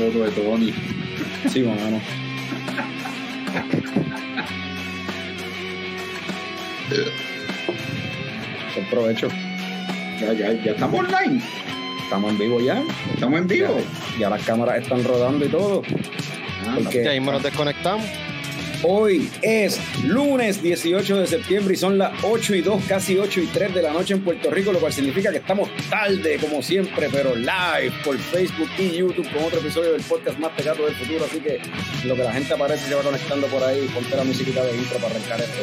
foto de Tony. Sí, mano. Buen provecho. Ya, ya, ya estamos online. Estamos en vivo ya. Estamos en vivo. Ya, ya las cámaras están rodando y todo. Ah, Porque- Ya mismo nos desconectamos. Hoy es lunes 18 de septiembre y son las 8 y 2, casi 8 y 3 de la noche en Puerto Rico, lo cual significa que estamos tarde, como siempre, pero live por Facebook y YouTube con otro episodio del podcast más pegado del futuro. Así que lo que la gente aparece se va conectando por ahí. Ponte la musiquita de intro para arrancar esto.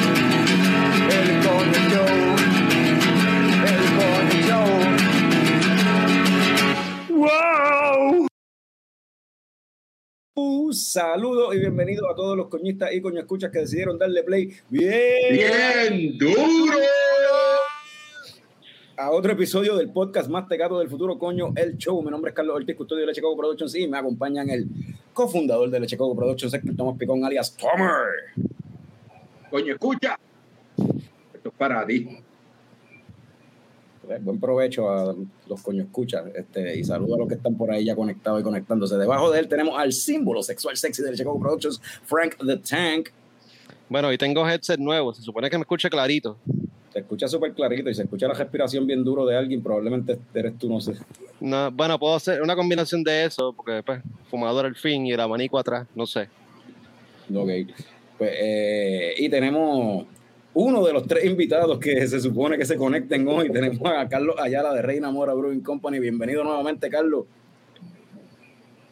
Un saludo y bienvenido a todos los coñistas y coño escuchas que decidieron darle play bien, Bien duro. a otro episodio del podcast más pegado del futuro, coño, el show. Mi nombre es Carlos Ortiz, custodio de Leche Coco Productions y me acompañan el cofundador de Leche Coco Productions, Héctor Tomás Picón, alias Tomer. Coño, escucha. Esto es para ti. Eh, Buen provecho a los coño escuchas este, y saludo a los que están por ahí ya conectados y conectándose. Debajo de él tenemos al símbolo sexual sexy de Leche Coco Productions, Frank the Tank. Bueno, hoy tengo headset nuevo. Se supone que me escuche clarito. Se escucha súper clarito y se escucha la respiración bien duro de alguien, probablemente eres tú, no sé. No, bueno, puedo hacer una combinación de eso, porque pues, fumador al fin y el abanico atrás, no sé. Ok. Pues, eh, y tenemos uno de los tres invitados que se supone que se conecten hoy. Tenemos a Carlos Ayala de Reina Mora Brewing Company. Bienvenido nuevamente, Carlos.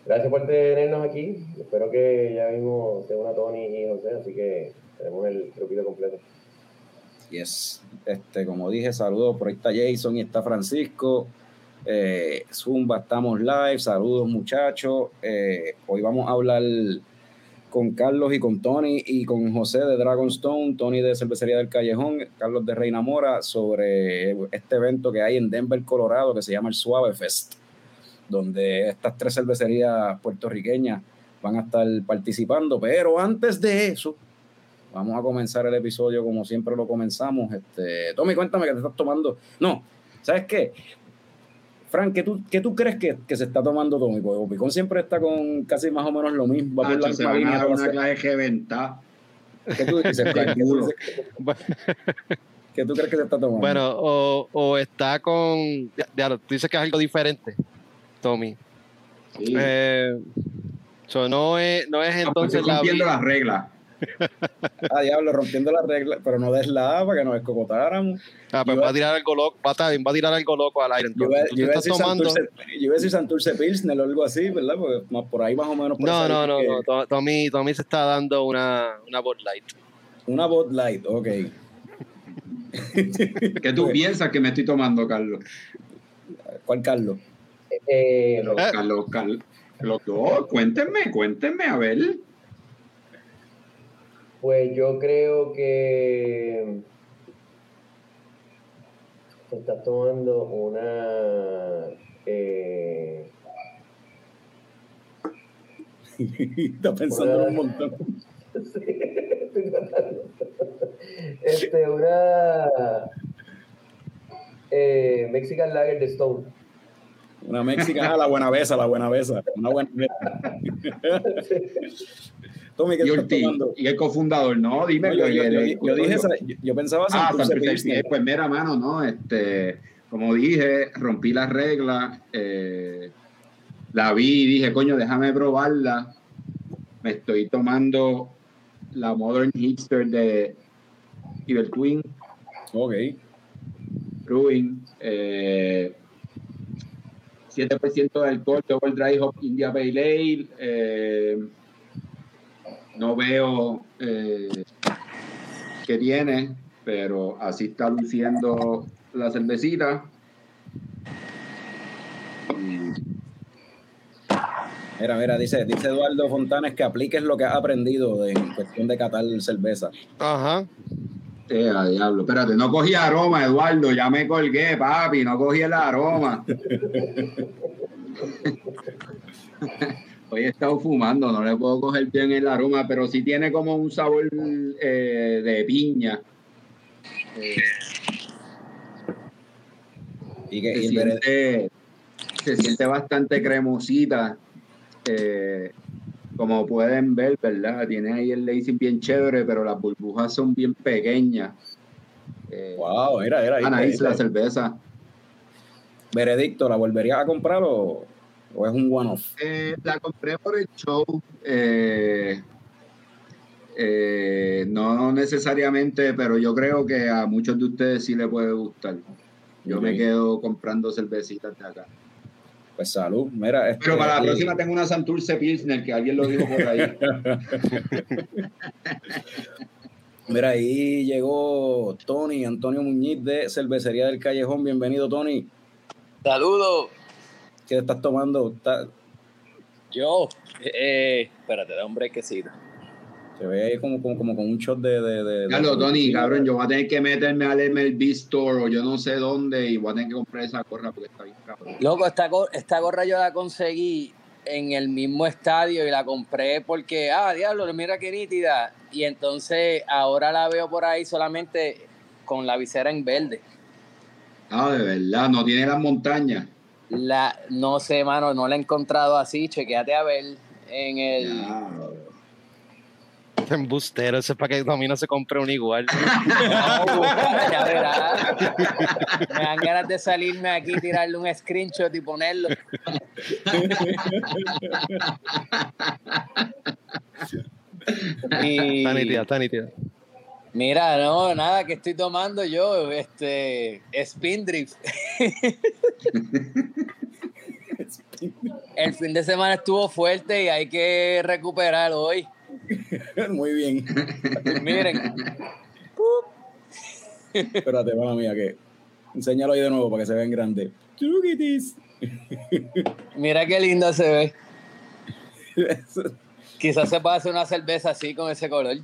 Gracias por tenernos aquí. Espero que ya mismo se una Tony y José, así que tenemos el grupito completo. Yes. Este, como dije, saludos. Por ahí está Jason y está Francisco. Eh, Zumba, estamos live. Saludos, muchachos. Eh, hoy vamos a hablar con Carlos y con Tony y con José de Dragonstone, Tony de Cervecería del Callejón, Carlos de Reina Mora, sobre este evento que hay en Denver, Colorado, que se llama el Suave Fest, donde estas tres cervecerías puertorriqueñas van a estar participando. Pero antes de eso, Vamos a comenzar el episodio como siempre lo comenzamos. Este, Tommy, cuéntame que te estás tomando. No, ¿sabes qué? Frank, ¿qué tú, qué tú crees que, que se está tomando Tommy? Porque Picón siempre está con casi más o menos lo mismo. Va por la se misma van a línea dar todas una las- clase de venta. ¿Qué tú dices, Frank? ¿Qué tú, dices- qué tú crees que se está tomando? Bueno, o, o está con. Ya, ya, tú dices que es algo diferente, Tommy. Sí. Eh, so, no es, no es entonces Estoy la. cumpliendo vi- las reglas. Ah, diablo, rompiendo las reglas, pero no des la A para que nos escocotáramos. Ah, pues va a tirar algo loco. Va a, estar- va a tirar algo loco al aire. Yo iba, Entonces, tú yo te iba a decir tomando. Santurce, yo iba a decir Santurce Pilsner o algo así, ¿verdad? Porque más por ahí más o menos. No, no, no, línea no. To- Tommy, Tommy se está dando una, una Bud Light. que- Una Bud Light, ok. ¿Qué tú piensas que me estoy tomando, Carlos? ¿Cuál Carlos? Eh, Los, Eh. Carlos, Carlos, los dos, cuéntenme, cuéntenme, a ver. Pues yo creo que te estás tomando una. Eh, Está pensando un montón. sí, estoy tratando. este, una. Eh, Mexican Lager de Stone. Una mexicana, la buena besa, la buena besa. Una buena Tommy, ¿qué Y estás Ortiz, tomando? y el cofundador, no, dime. No, yo, yo- yo- que- yo dije esa- yo- yo pensaba Ah, Santurce pues mira, mano, no, este, como dije, rompí las reglas, eh, la vi y dije, coño, déjame probarla. Me estoy tomando la Modern Hipster de Evil Twin Ok. Brewing, eh, 7% de alcohol, Double Dry Hop India Pale Ale, eh, no veo eh, qué tiene, pero así está luciendo la cervecita. Mira, mira, dice, dice Eduardo Fontanes que apliques lo que has aprendido de- en cuestión de catar cerveza. Ajá. Eh, a diablo. Espérate, no cogí aroma, Eduardo. Ya me colgué, papi. No cogí el aroma. Hoy he estado fumando, no le puedo coger bien el aroma, pero sí tiene como un sabor eh, de piña. Eh, Y que se, y siente, se siente bastante cremosita. eh, como pueden ver, ¿verdad? Tiene ahí el lacing bien chévere, pero las burbujas son bien pequeñas. Eh, Wow, mira, mira. ahí Ah, está, nice la cerveza. Veredicto, ¿la volverías a comprar o, o es un one-off? Eh, la compré por el show. eh, eh, no necesariamente, pero yo creo que a muchos de ustedes sí le puede gustar. Yo me quedo comprando cervecitas de acá. Pues salud. Mira, este, Pero para la próxima tengo una Santurce Pilsner, que alguien lo dijo por ahí. Mira, ahí llegó Tony, Antonio Muñiz de Cervecería del Callejón. Bienvenido, Tony. Saludos. ¿Qué estás tomando? Está- Yo, eh, espérate, da un brequecito. se ve ahí como, como, como con un shot de... de, de- de- Carlos, Tony, cabrón, yo voy a tener que meterme al MLB Store o yo no sé dónde y voy a tener que comprar esa gorra porque está bien cabrón. Loco, esta, esta gorra yo la conseguí en el mismo estadio y la compré porque, ah, diablo, mira qué nítida. Y entonces ahora la veo por ahí solamente con la visera en verde. Ah, de verdad, no tiene las montañas. La, no sé, mano, no la he encontrado así. Chequéate a ver en el. Este embustero, eso es para que Domino se compre un igual. No, búscala, ya verás. Me dan ganas de salirme aquí, tirarle un screenshot y ponerlo. Y Está nítida, está nítida. Mira, no, nada que estoy tomando yo, este, Spindrift. El fin de semana estuvo fuerte y hay que recuperar hoy. Muy bien. Miren, Espérate, mamá mía, que... Enséñalo ahí de nuevo para que se vean grande. Look at this. mira qué lindo se ve. Quizás se pueda hacer una cerveza así con ese color.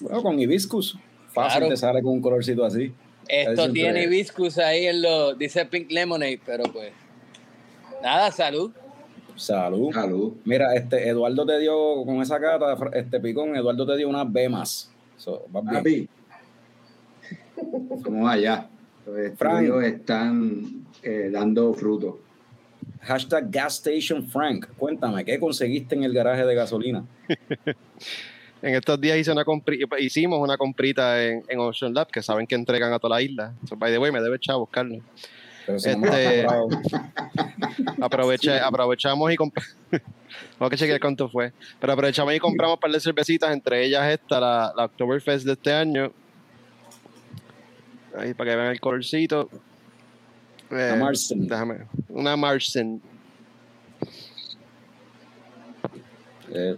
Bueno, con hibiscus. Fácil Claro. te sale con un colorcito así. Esto tiene hibiscus ahí en lo, dice Pink Lemonade, pero pues nada, salud. Salud. Salud. Mira, este Eduardo te dio con esa cata, este picón, Eduardo te dio una B más. So. Papi. Vamos allá. Los Frank. estudios están eh, dando fruto. Hashtag Gas Station Frank. Cuéntame, ¿qué conseguiste en el garaje de gasolina? En estos días hice una hicimos una comprita en, en Ocean Lab, que saben que entregan a toda la isla. So, by the way, me debe echar a buscarlo. Este-. Aproveché, aprovechamos y compramos. Tengo que chequear cuánto fue. Pero aprovechamos y compramos un par de cervecitas, entre ellas esta, la, la Oktoberfest de este año. Ahí para que vean el colorcito. Eh, La Marsen. Déjame. Una Marsen. Eh,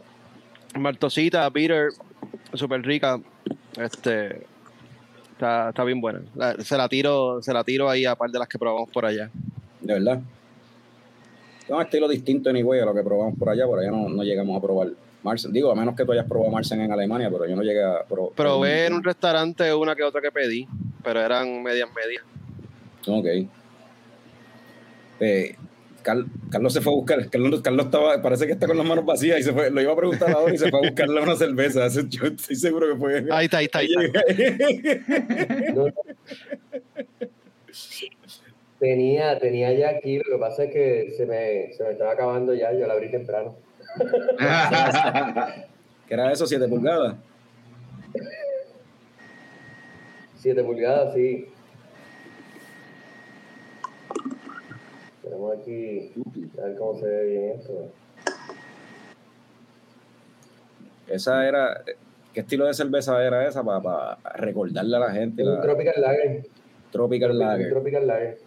Maltosita, bitter, súper rica. Este. Está, está bien buena. La- se la tiro, se la tiro ahí a par de las que probamos por allá. de verdad. Es un estilo distinto anyway a lo que probamos por allá. Por allá no, no llegamos a probar Marsen. Digo, a menos que tú hayas probado Marsen en Alemania, pero yo no llegué a probar. Probé en un restaurante una que otra que pedí, pero eran medias medias. Ok. Eh, Car- Carlos se fue a buscar. Carlos, Carlos estaba, parece que está con las manos vacías y se fue. Lo iba a preguntar ahora y se fue a buscarle una cerveza. Yo estoy seguro que fue. Ahí está, ahí está, ahí está. No. Tenía, tenía ya aquí, lo que pasa es que se me, se me estaba acabando ya, yo la abrí temprano. ¿Qué era eso? ¿7 pulgadas? 7 pulgadas, sí. Tenemos aquí, a ver cómo se ve bien esto. Esa era. ¿Qué estilo de cerveza era esa para recordarle a la gente? La Tropical Lager. Tropical Lager. Tropical Lager.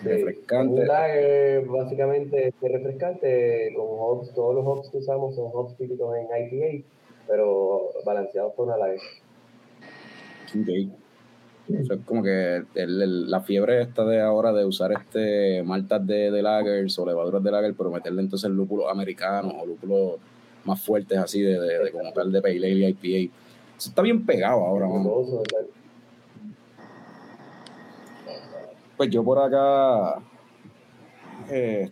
Sí, Refrescante. Un lager básicamente es refrescante con hops, todos los hops que usamos son hops típicos en IPA pero balanceados por una live. Ok. O sea, es como que el- el- la fiebre esta de ahora de usar este maltas de, de lagers o levaduras de lager, pero meterle entonces lúpulos americanos o lúpulos más fuertes así de, de, de como tal de Pale Ale y IPA. Eso está bien pegado ahora, mano. Pues yo por acá eh,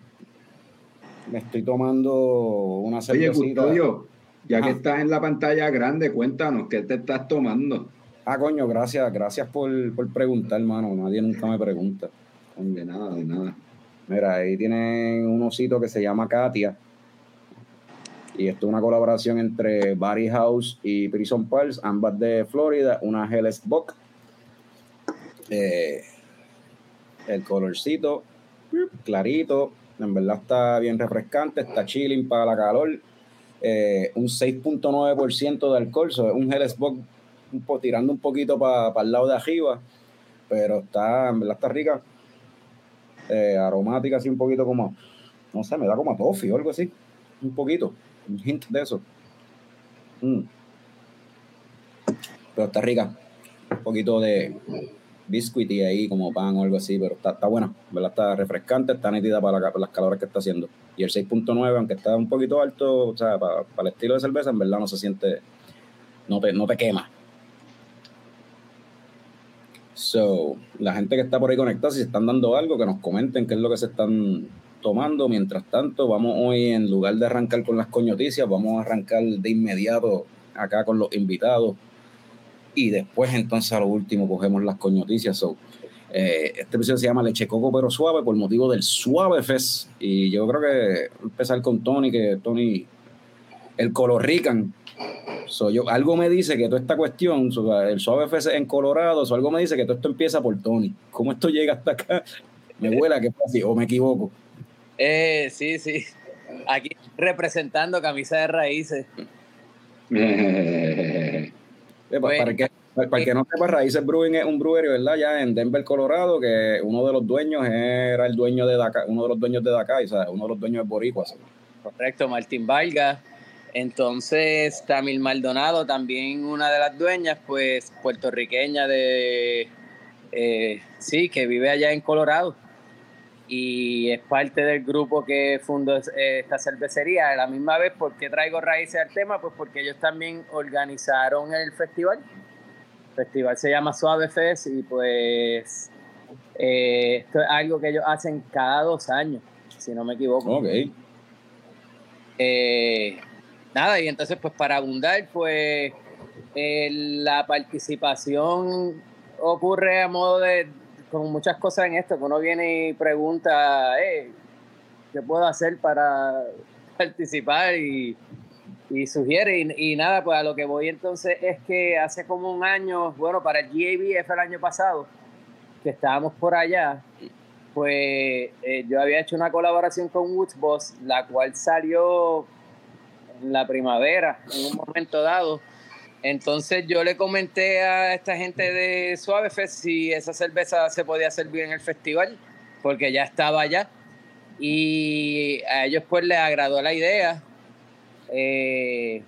me estoy tomando una Oye, cervecita. Custodio, ya que estás en la pantalla grande, cuéntanos qué te estás tomando. Ah, coño, gracias, gracias por, por preguntar, hermano. Nadie nunca me pregunta. De nada, de nada. Mira, ahí tienen un osito que se llama Katia. Y esto es una colaboración entre Barry House y Prison Pulse, ambas de Florida, una Helles Bock. Eh, el colorcito, clarito, en verdad está bien refrescante, está chilling para la calor. Eh, un 6.9% de alcohol, es un Helles Bock tirando un poquito para el lado de arriba, pero está, en verdad está rica eh, aromática, así un poquito como, no sé, me da como a toffee o algo así. Un poquito, un hint de eso. Mm. Pero está rica. Un poquito de biscuit y ahí como pan o algo así, pero está, está buena, ¿verdad? Está refrescante, está nítida para, la- para las calores que está haciendo. Y el 6.9, aunque está un poquito alto, o sea, para, para el estilo de cerveza, en verdad no se siente, no te, no te quema. So, la gente que está por ahí conectada, si se están dando algo, que nos comenten qué es lo que se están tomando. Mientras tanto, vamos hoy, en lugar de arrancar con las coñoticias, vamos a arrancar de inmediato acá con los invitados. Y después, entonces, a lo último, cogemos las coñoticias. So, eh, este episodio se llama Leche Coco pero suave por motivo del Suave Fest. Y yo creo que empezar con Tony, que Tony, el Color Rican, So, yo, algo me dice que toda esta cuestión, so, el Suave FC en Colorado, so, algo me dice que todo esto empieza por Tony. ¿Cómo esto llega hasta acá? Me huela que fue así, o me equivoco. Eh, sí, sí. Aquí representando camisa de raíces. Eh, Bueno. para, el que, para que no sepa, Raíces Brewing es un brewery, ¿verdad? Ya en Denver, Colorado, que uno de los dueños era el dueño de Dakar, uno de los dueños de Dakar, o sea, uno de los dueños de Boricua. Correcto, Martín Vargas. Entonces, Tamil Maldonado, también una de las dueñas, pues puertorriqueña de, eh, sí, que vive allá en Colorado. Y es parte del grupo que fundó eh, esta cervecería. A la misma vez, ¿por qué traigo raíces al tema? Pues porque ellos también organizaron el festival. El festival se llama Suave Fest y pues eh, esto es algo que ellos hacen cada dos años, si no me equivoco. Ok. Eh, nada, y entonces pues para abundar, pues eh, la participación ocurre a modo de, con muchas cosas en esto, que uno viene y pregunta, eh, ¿qué puedo hacer para participar? Y, y sugiere, y, y nada, pues a lo que voy entonces es que hace como un año, bueno, para el GAB fue el año pasado, que estábamos por allá, pues eh, yo había hecho una colaboración con Woods Boss, la cual salió en la primavera, en un momento dado. Entonces yo le comenté a esta gente de Suave si esa cerveza se podía servir en el festival, porque ya estaba allá. Y a ellos pues les agradó la idea eh,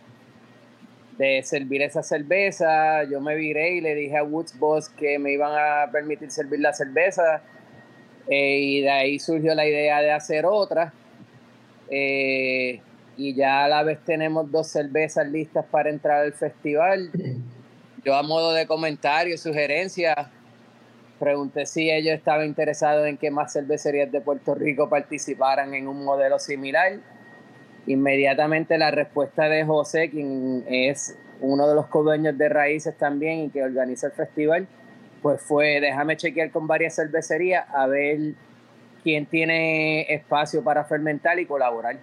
de servir esa cerveza. Yo me viré y le dije a Woods Boss que me iban a permitir servir la cerveza. Eh, y de ahí surgió la idea de hacer otra. Eh, y ya a la vez tenemos dos cervezas listas para entrar al festival. Yo a modo de comentario, sugerencia, pregunté si ellos estaban interesados en que más cervecerías de Puerto Rico participaran en un modelo similar. Inmediatamente la respuesta de José, quien es uno de los co-dueños de Raíces también y que organiza el festival, pues fue déjame chequear con varias cervecerías a ver quién tiene espacio para fermentar y colaborar.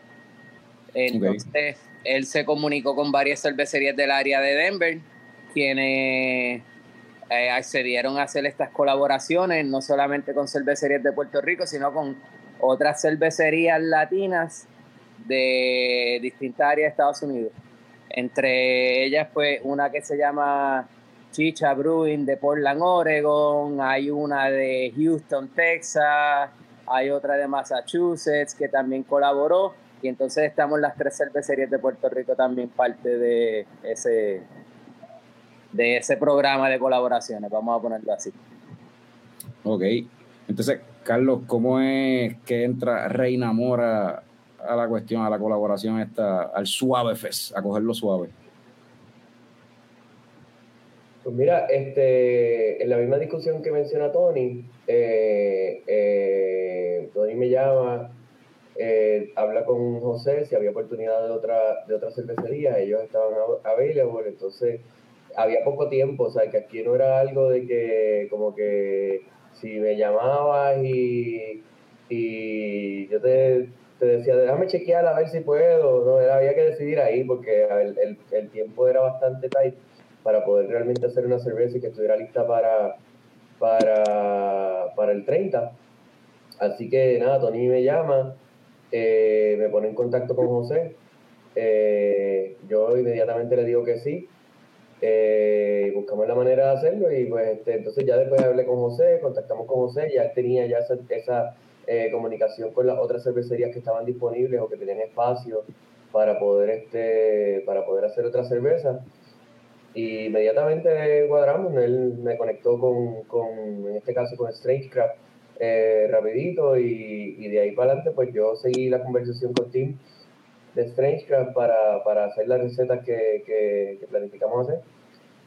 Entonces, él se comunicó con varias cervecerías del área de Denver, quienes eh, accedieron a hacer estas colaboraciones, no solamente con cervecerías de Puerto Rico, sino con otras cervecerías latinas de distintas áreas de Estados Unidos. Entre ellas, pues, una que se llama Chicha Brewing de Portland, Oregon, hay una de Houston, Texas, hay otra de Massachusetts que también colaboró Y entonces estamos las tres cervecerías de Puerto Rico también parte de ese, de ese programa de colaboraciones, vamos a ponerlo así. Ok. Entonces, Carlos, ¿cómo es que entra Reina Mora a la cuestión, a la colaboración esta, al Suave Fest, a cogerlo suave? Pues mira, este, en la misma discusión que menciona Tony, eh, eh, Tony me llama, eh, habla con José si había oportunidad de otra, de otra cervecería, ellos estaban available, entonces había poco tiempo, o sea, que aquí no era algo de que como que si me llamabas y, y yo te, te decía, déjame chequear a ver si puedo, no, había que decidir ahí porque el, el, el tiempo era bastante tight para poder realmente hacer una cerveza y que estuviera lista para, para, para el 30. Así que nada, Tony me llama, eh, me pone en contacto con José. Eh, yo inmediatamente le digo que sí. Eh, buscamos la manera de hacerlo y pues este, entonces ya después hablé con José, contactamos con José, ya tenía ya esa, esa eh, comunicación con las otras cervecerías que estaban disponibles o que tenían espacio para poder este para poder hacer otra cerveza y inmediatamente cuadramos, él me conectó con, con en este caso con Strangecraft eh, rapidito y, y, de ahí para adelante pues yo seguí la conversación con Tim de Strangecraft para, para hacer las recetas que, que, planificamos hacer.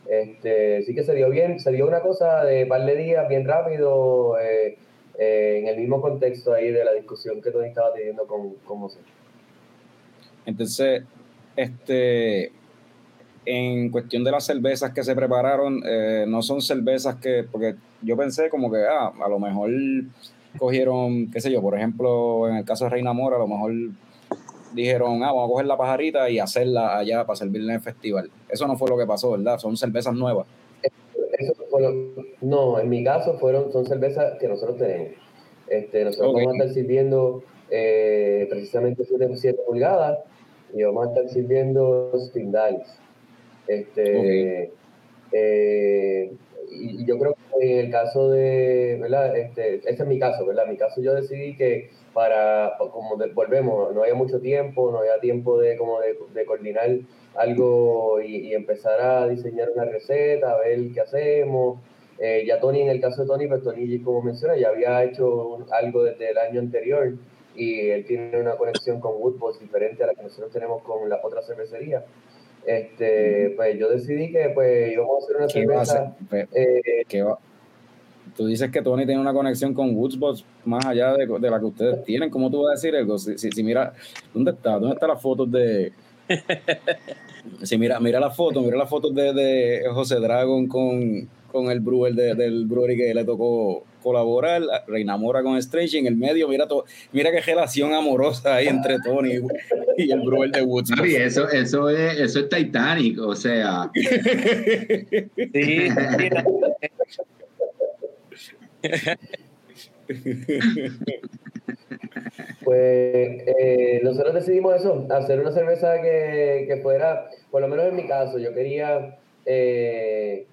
Este, sí que se dio bien, se dio una cosa de par de días bien rápido eh, eh, en el mismo contexto ahí de la discusión que Tony estaba teniendo con, con José. Entonces, este, en cuestión de las cervezas que se prepararon, eh, no son cervezas que, porque yo pensé como que, ah, a lo mejor cogieron, qué sé yo, por ejemplo, en el caso de Reina Mora, a lo mejor dijeron, ah, vamos a coger la pajarita y hacerla allá para servirla en el festival. Eso no fue lo que pasó, ¿verdad? Son cervezas nuevas. Eso fue lo, no, en mi caso fueron, son cervezas que nosotros tenemos. Este, nosotros okay. vamos a estar sirviendo eh, precisamente 7 pulgadas y vamos a estar sirviendo spindales. Este, okay. eh, y yo creo que en el caso de, ¿verdad? Este, ese es mi caso, ¿verdad? En mi caso yo decidí que para, como de, volvemos, no había mucho tiempo, no había tiempo de, como de, de coordinar algo y, y, empezar a diseñar una receta, a ver qué hacemos. Eh, ya Tony, en el caso de Tony, pues Tony, como menciona, ya había hecho algo desde el año anterior y él tiene una conexión con Woodboss diferente a la que nosotros tenemos con la otra cervecería este, pues yo decidí que pues íbamos a hacer una cerveza. Pues, eh, va? Tú dices que Tony tiene una conexión con Woodsbox más allá de, de, la que ustedes tienen. ¿Cómo tú vas a decir algo? Si, si, si, mira, ¿dónde está? ¿Dónde están las fotos de... si mira, mira las fotos, mira las fotos de, de José Dragon con, con el brewer de, del brewery que le tocó colaborar, Reina Mora con Strange, y en el medio, mira to, mira qué relación amorosa hay entre Tony y, y el brewer de Woods. Sí, eso, eso, es, eso es Titanic, o sea. sí, Pues eh, nosotros decidimos eso, hacer una cerveza que, que, fuera, por lo menos en mi caso, yo quería, eh,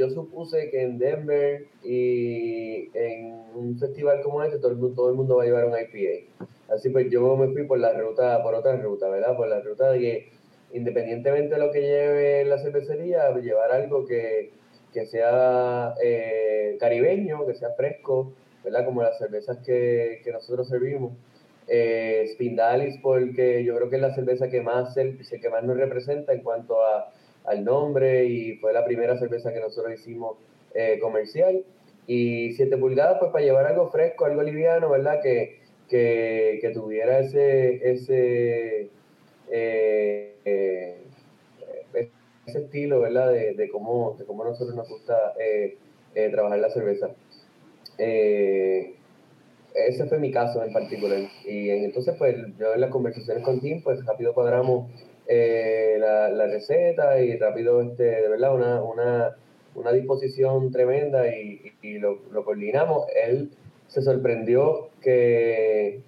yo supuse que en Denver y en un festival como este todo el, mundo, todo el mundo va a llevar un IPA. Así pues yo me fui por la ruta, por otra ruta, ¿verdad? Por la ruta de que independientemente de lo que lleve la cervecería, llevar algo que, que sea eh, caribeño, que sea fresco, ¿verdad? Como las cervezas que, que nosotros servimos. Eh, Spindalis, porque yo creo que es la cerveza que más, el, que más nos representa en cuanto a, al nombre y fue la primera cerveza que nosotros hicimos eh, comercial. Y 7 pulgadas, pues para llevar algo fresco, algo liviano, ¿verdad? Que, que, que tuviera ese, ese, eh, eh, ese estilo, ¿verdad? De, de, cómo, de cómo a nosotros nos gusta trabajar la cerveza. ese fue mi caso en particular. Y entonces, pues yo en las conversaciones con Tim, pues rápido cuadramos la, la, receta y rápido, este, de verdad, una, una, una disposición tremenda y, y, y lo, lo coordinamos. Él se sorprendió que,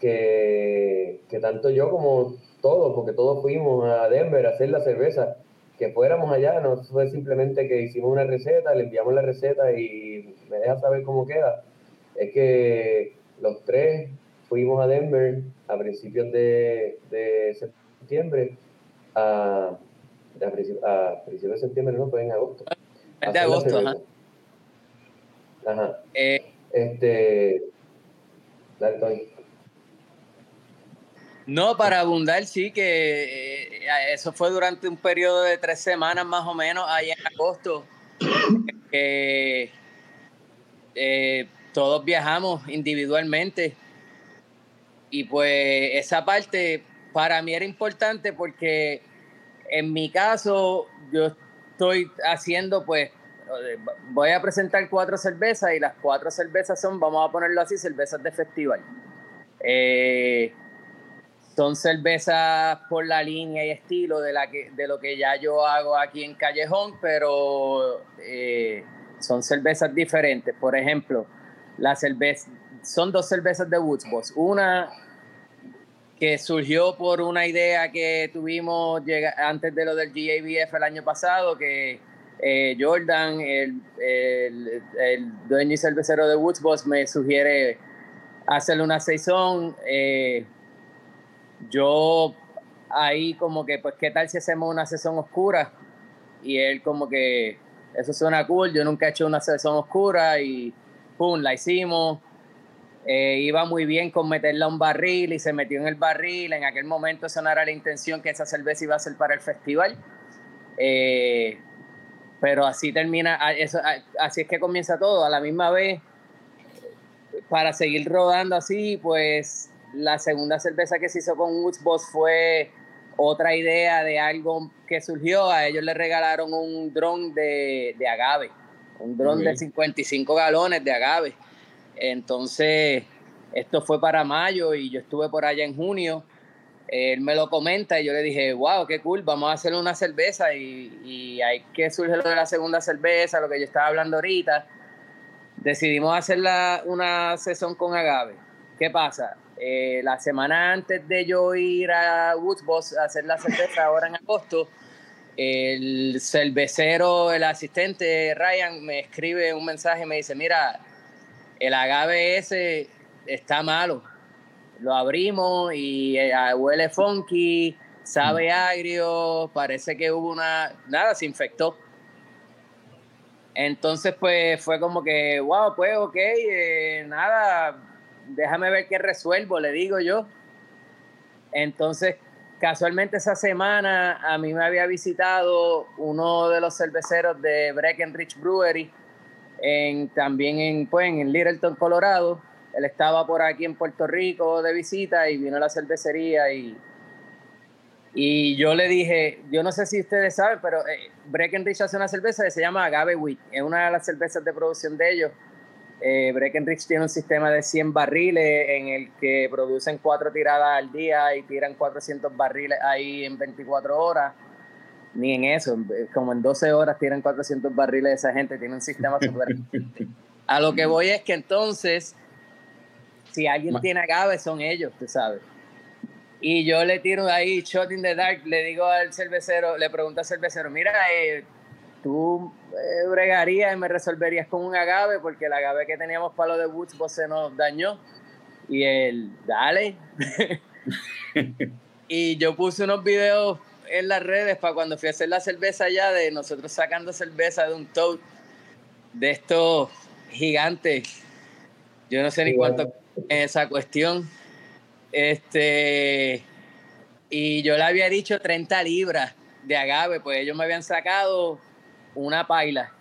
que, que, tanto yo como todos, porque todos fuimos a Denver a hacer la cerveza, que fuéramos allá, no fue simplemente que hicimos una receta, le enviamos la receta y me deja saber cómo queda. Es que los tres fuimos a Denver a principios de, de septiembre, a, a, principios, a principios de septiembre, no, fue en agosto. de agosto, ajá. Ajá. Eh, Este. Dale, Tony. No, para abundar, sí, que eh, eso fue durante un periodo de tres semanas más o menos, ahí en agosto. que eh, todos viajamos individualmente. Y pues esa parte para mí era importante porque en mi caso yo estoy haciendo pues voy a presentar cuatro cervezas y las cuatro cervezas son, vamos a ponerlo así, cervezas de festival. Eh, son cervezas por la línea y estilo de, la que, de lo que ya yo hago aquí en Callejón, pero eh, son cervezas diferentes. Por ejemplo, la cerveza, son dos cervezas de Woods Boss. Una que surgió por una idea que tuvimos antes de lo del GABF el año pasado, que eh, Jordan, el, el- el dueño y cervecero de Woods Boss, me sugiere hacerle una saison. eh, yo ahí como que, pues, ¿qué tal si hacemos una sesión oscura? Y él como que, eso suena cool, yo nunca he hecho una sesión oscura y pum, la hicimos. Eh, iba muy bien con meterla a un barril y se metió en el barril. En aquel momento esa no era la intención que esa cerveza iba a ser para el festival. Eh, pero así termina, eso, así es que comienza todo. A la misma vez, para seguir rodando así, pues la segunda cerveza que se hizo con Woods Boss fue otra idea de algo que surgió. A ellos le regalaron un dron de, de agave, un dron Ok. de 55 galones de agave. Entonces, esto fue para mayo y yo estuve por allá en junio. Él me lo comenta y yo le dije, wow, qué cool, vamos a hacer una cerveza y, y hay que surge lo de la segunda cerveza, lo que yo estaba hablando ahorita. Decidimos hacer la- una sesión con agave. ¿Qué pasa? Eh, la semana antes de yo ir a Woods Boss a hacer la cerveza ahora en agosto, el cervecero, el asistente Ryan me escribe un mensaje y me dice, mira, el agave ese está malo. Lo abrimos y eh, huele funky, sabe agrio, parece que hubo una... Nada, se infectó. Entonces, pues fue como que, wow, pues ok, eh, nada, déjame ver qué resuelvo, le digo yo. Entonces, casualmente esa semana a mí me había visitado uno de los cerveceros de Breckenridge Brewery, en, también en, pues, en Littleton, Colorado. Él estaba por aquí en Puerto Rico de visita y vino a la cervecería y, y yo le dije, yo no sé si ustedes saben, pero eh, Breckenridge hace una cerveza que se llama Agave Wheat. Es una de las cervezas de producción de ellos. Eh, Breckenridge tiene un sistema de 100 barriles en el que producen cuatro tiradas al día y tiran 400 barriles ahí en 24 horas. Ni en eso, como en 12 horas tiran 400 barriles esa gente, tiene un sistema súper... A lo que voy es que entonces, si alguien tiene agave, son ellos, tú sabes. Y yo le tiro ahí, shot in the dark, le digo al cervecero, le pregunto al cervecero, mira, eh, tú eh, bregarías y me resolverías con un agave, porque el agave que teníamos para lo de Woods Boss se nos dañó. Y él, dale. y yo puse unos videos en las redes para cuando fui a hacer la cerveza allá, de nosotros sacando cerveza de un tote de estos gigantes. Yo no sé ni cuánto es esa cuestión. Este, y yo le había dicho 30 libras de agave, pues ellos me habían sacado una paila.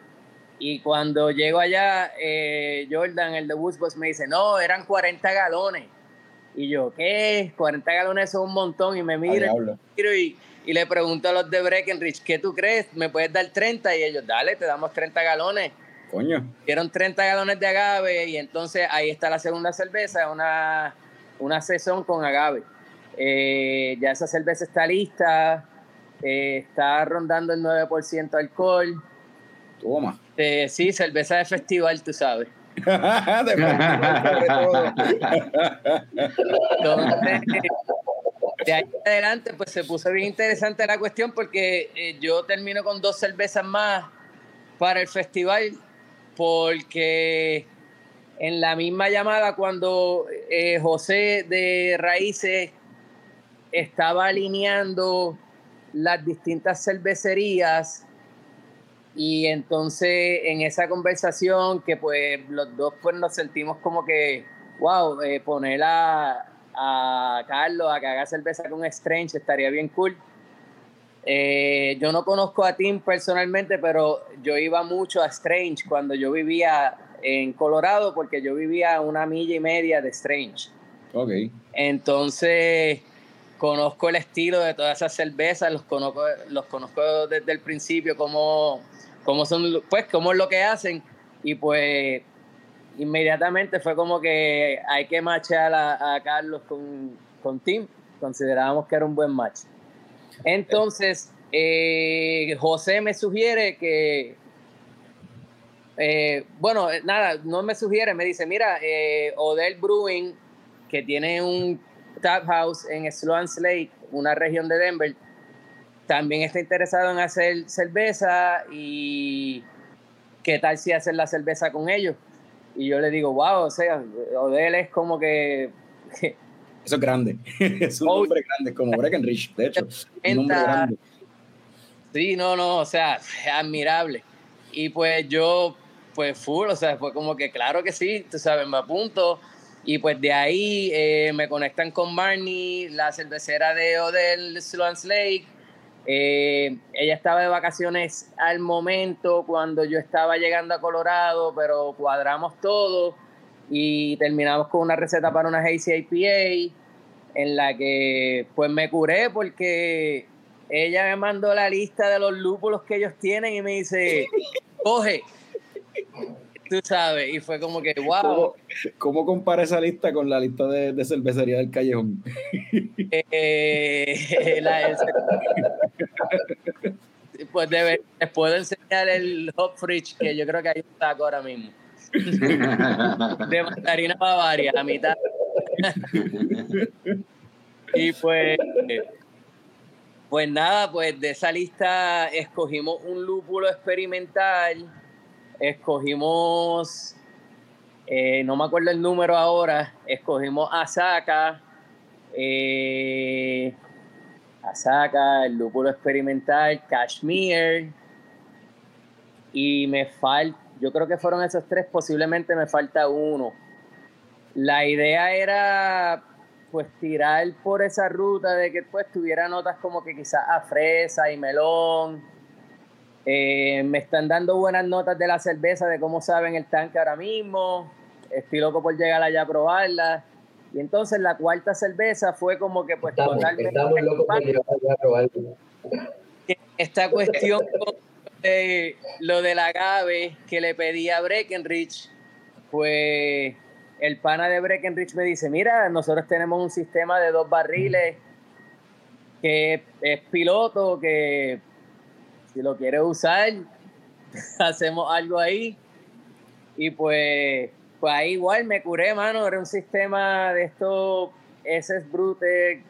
Y cuando llego allá, eh, Jordan, el de Woodbox, me dice, no, eran 40 galones. Y yo, ¿qué? 40 galones son un montón. Y me diablo. y, y le pregunto a los de Breckenridge, ¿qué tú crees? ¿Me puedes dar 30? Y ellos, dale, te damos 30 galones. Coño. Dieron 30 galones de agave y entonces ahí está la segunda cerveza, una, una sesión con agave. Eh, ya esa cerveza está lista, eh, está rondando el 9% alcohol. Toma. Eh, sí, cerveza de festival, tú sabes. De festival, sobre todo. Entonces, de ahí adelante, pues se puso bien interesante la cuestión porque eh, yo termino con dos cervezas más para el festival porque en la misma llamada cuando eh, José de Raíces estaba alineando las distintas cervecerías y entonces en esa conversación que pues los dos pues nos sentimos como que, wow, eh, poner a, a Carlos a que haga cerveza con Strange estaría bien cool. Eh, yo no conozco a Tim personalmente, pero yo iba mucho a Strange cuando yo vivía en Colorado, porque yo vivía a una milla y media de Strange. Ok. Entonces, conozco el estilo de todas esas cervezas, los conozco, los conozco desde el principio, cómo, cómo son, pues, cómo es lo que hacen. Y pues, inmediatamente fue como que hay que matchar a, a Carlos con, con Tim. Considerábamos que era un buen match. Entonces, eh, José me sugiere que, eh, bueno, nada, no me sugiere, me dice, mira, eh, Odell Brewing, que tiene un tap house en Sloan's Lake, una región de Denver, también está interesado en hacer cerveza y qué tal si hacer la cerveza con ellos. Y yo le digo, wow, o sea, Odell es como que Eso es grande. es un Oh. nombre grande, como Breckenridge, de hecho. Un Entra- grande. Sí, no, no, o sea, admirable. Y pues yo, pues full, o sea, fue como que claro que sí, tú sabes, me apunto. Y pues de ahí eh, me conectan con Marnie, la cervecera de Odell Sloan's Lake. Eh, ella estaba de vacaciones al momento cuando yo estaba llegando a Colorado, pero cuadramos todo y terminamos con una receta para una Hazy en la que pues me curé porque ella me mandó la lista de los lúpulos que ellos tienen y me dice, coge, tú sabes, y fue como que, wow, ¿Cómo, cómo compara esa lista con la lista de, de cervecería del callejón? eh, la- el- pues debe- les puedo enseñar el Hop Fridge, que yo creo que hay un taco ahora mismo, de mandarina Bavaria, a mitad. y pues, pues nada, pues de esa lista escogimos un lúpulo experimental, escogimos, eh, no me acuerdo el número ahora, escogimos Asaka, eh, el lúpulo experimental, Kashmir, y me falta, yo creo que fueron esos tres, posiblemente me falta uno. La idea era pues tirar por esa ruta de que pues tuviera notas como que quizás a fresa y melón. Eh, me están dando buenas notas de la cerveza, de cómo saben el tanque ahora mismo. Estoy loco por llegar allá a probarla. Y entonces la cuarta cerveza fue como que pues Estamos, totalmente estamos locos por llegar allá a probar. esta cuestión de lo del agave que le pedí a Breckenridge, pues el pana de Breckenridge me dice, mira, nosotros tenemos un sistema de dos barriles que es piloto, que si lo quieres usar, hacemos algo ahí. Y pues, pues ahí igual me curé, mano, era un sistema de estos S Brute,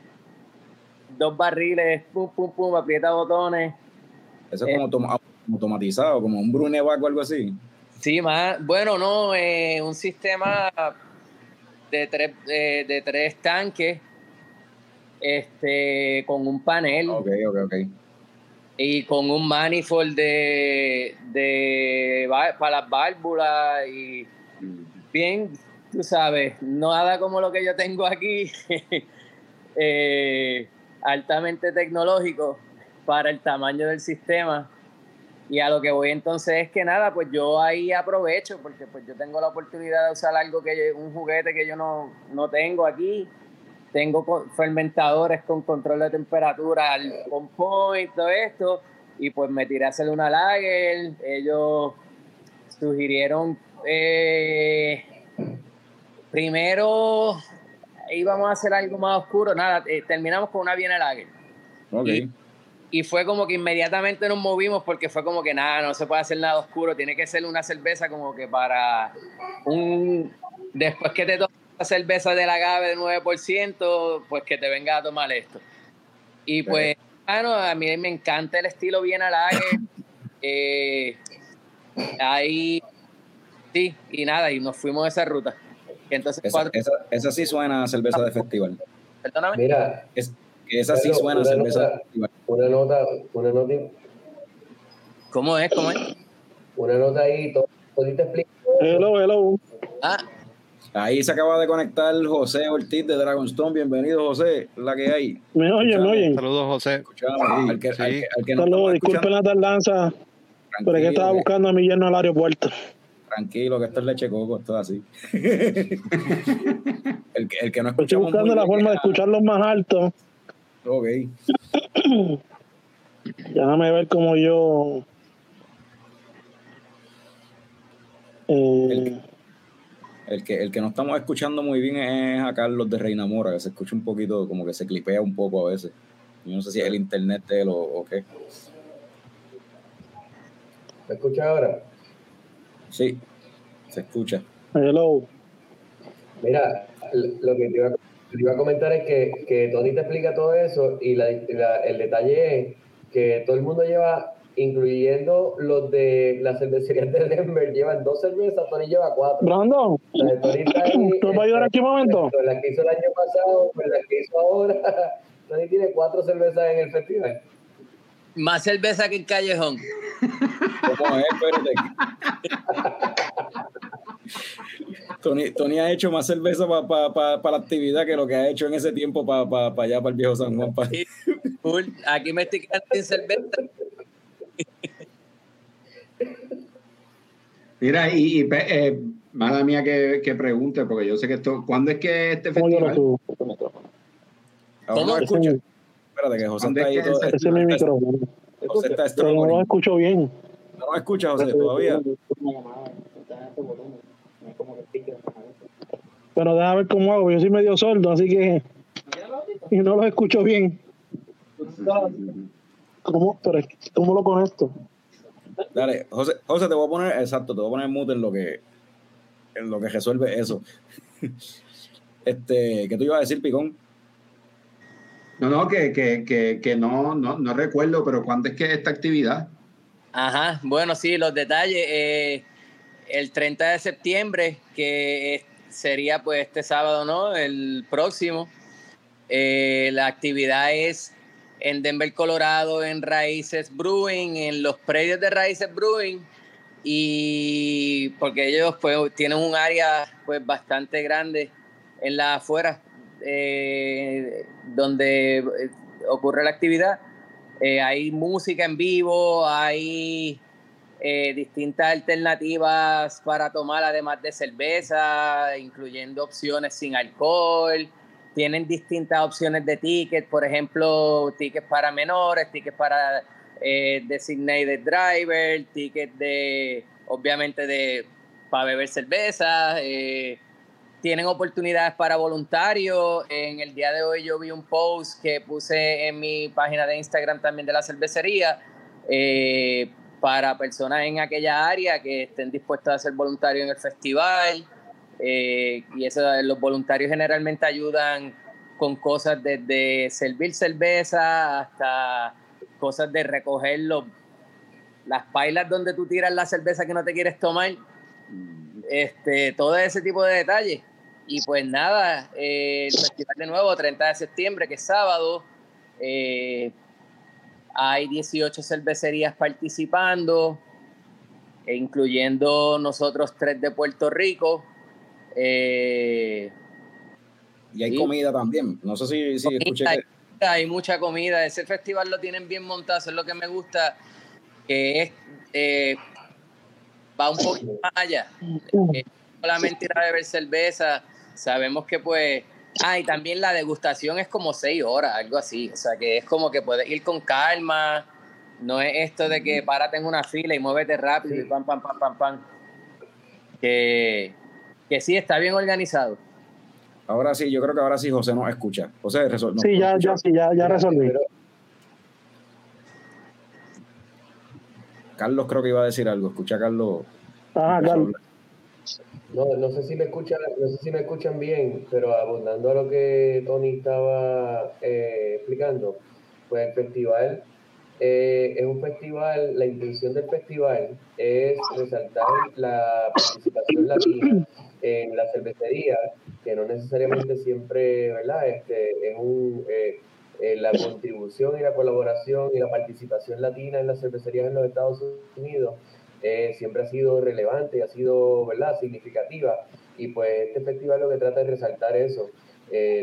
dos barriles, pum, pum, pum, aprieta botones. Eso es Eh. como toma- automatizado, como un Brunevac o algo así. Sí, más, bueno, no, eh, un sistema de tres, de, de tres tanques, este, con un panel Ok, ok, ok. Y con un manifold de, de para las válvulas y bien, tú sabes, nada como lo que yo tengo aquí, eh, altamente tecnológico para el tamaño del sistema. Y a lo que voy entonces es que nada, pues yo ahí aprovecho porque pues yo tengo la oportunidad de usar algo que yo- un juguete que yo no, no tengo aquí. Tengo fermentadores con control de temperatura al point, todo esto. Y pues me tiré a hacer una lager. Ellos sugirieron eh, primero íbamos a hacer algo más oscuro. Nada, eh, terminamos con una Viena Lager. Ok. Y- Y fue como que inmediatamente nos movimos porque fue como que nada, no se puede hacer nada oscuro, tiene que ser una cerveza como que para un... Después que te tomas cerveza del agave de 9%, pues que te venga a tomar esto. Y pues, bueno, a mí me encanta el estilo bien lager. Eh, hay Sí, y nada, y nos fuimos a esa ruta. Entonces, Esa, cuatro, esa, esa sí suena a cerveza de festival. perdóname. Mira, Es, que esa sí suena a cerveza de festival. una nota, una nota, ¿Cómo es? ¿Cómo es? una nota ahí, todo, todo te explico. Hello, hello. Ah, Ahí se acaba de conectar José Ortiz de Dragonstone. Bienvenido, José. La que hay. ¿Me oyen, me oyen? Saludos, José. Al que, sí. al que- al que no Saludos, disculpen la tardanza, pero es que estaba buscando a mi yerno al aeropuerto. Tranquilo, que esto es leche coco, esto es así. el, que, el que no Estoy escuchamos buscando muy la forma de escucharlos más alto. Ok. Déjame ver cómo yo. Eh, El que, el que no estamos escuchando muy bien es a Carlos de Reina Mora, que se escucha un poquito, como que se clipea un poco a veces. Yo no sé si es el internet de él o, o qué. ¿Me escuchas ahora? Sí, se escucha. hello. Mira, lo que te iba, te iba a comentar es que, que Tony te explica todo eso y la- la- el detalle es que todo el mundo lleva, incluyendo los de las cervecerías de Denver, llevan dos cervezas, Tony lleva cuatro. Brandon, La ¿tú me puedes ayudar aquí un momento? Las que hizo el año pasado, las que hizo ahora. Tony tiene cuatro cervezas en el festival. más cerveza que el callejón. ¿Cómo es? Espérate. Tony, Tony ha hecho más cerveza para la actividad que lo que ha hecho en ese tiempo para allá, para el viejo San Juan. pa-. Aquí me estoy quedando sin cerveza. Mira, y, y, eh, mala mía que, que pregunte, porque yo sé que esto, ¿cuándo es que este ¿Cómo yo lo festival? no ¿Cómo? escucha. Ese, Espérate, que José ¿Dónde está ahí. es todo- ese- es mi micrófono. José está Pero no lo escucho bien. No nos escucha, José, todavía. Pero déjame ver cómo hago. Yo soy medio sordo, así que. Y no lo escucho bien. ¿Cómo, pero, es- ¿cómo lo conecto? Dale, José, José, te voy a poner, exacto, te voy a poner mute en lo que, en lo que resuelve eso. Este, ¿qué te iba a decir, Picón? No, no, que, que, que, que no, no, no recuerdo, pero ¿cuándo es que esta actividad? Ajá, bueno, sí, los detalles. eh, el 30 de septiembre, que sería pues este sábado, ¿no? El próximo. Eh, la actividad es en Denver, Colorado, en Raíces Brewing, en los predios de Raíces Brewing. Y porque ellos pues tienen un área pues bastante grande en la afuera eh, donde eh, ocurre la actividad. Eh, hay música en vivo, hay distintas alternativas para tomar, además de cerveza, incluyendo opciones sin alcohol. Tienen distintas opciones de tickets, por ejemplo, tickets para menores, tickets para eh, designated driver, tickets de, obviamente, de para beber cerveza. eh, tienen oportunidades para voluntarios. En el día de hoy yo vi un post que puse en mi página de Instagram también de la cervecería eh, para personas en aquella área que estén dispuestas a ser voluntarios en el festival. Eh, y eso, los voluntarios generalmente ayudan con cosas desde servir cerveza hasta cosas de recoger los, las pailas donde tú tiras la cerveza que no te quieres tomar. Este, todo ese tipo de detalles. Y pues nada, eh, el festival de nuevo, 30 de septiembre, que es sábado. eh, hay 18 cervecerías participando, incluyendo nosotros tres de Puerto Rico. Eh, Y hay Sí. comida también. No sé si, si escuché hay, que. hay mucha comida. Ese festival lo tienen bien montado, eso es lo que me gusta, que es eh, va un poquito más allá. Eh, solamente ir a beber cerveza. Sabemos que pues. Ah, y también la degustación es como seis horas, algo así. O sea que es como que puedes ir con calma. No es esto de que párate en una fila y muévete rápido y pam, pam, pam, pam, pam. Que, que sí, está bien organizado. Ahora sí, yo creo que ahora sí José nos escucha. José, resol- nos Sí, ya, escucha. ya, sí, ya, ya resolví. Carlos creo que iba a decir algo. Escucha a Carlos. Ajá, Carlos. No, no sé si me escuchan, no sé si me escuchan bien, pero abundando a lo que Tony estaba eh, explicando, pues el festival eh, es un festival, la intención del festival es resaltar la participación latina en la cervecería, que no necesariamente siempre, ¿verdad? Este, es un, eh, eh, la contribución y la colaboración y la participación latina en las cervecerías en los Estados Unidos eh, siempre ha sido relevante y ha sido, ¿verdad?, significativa. Y pues este festival lo que trata es resaltar eso.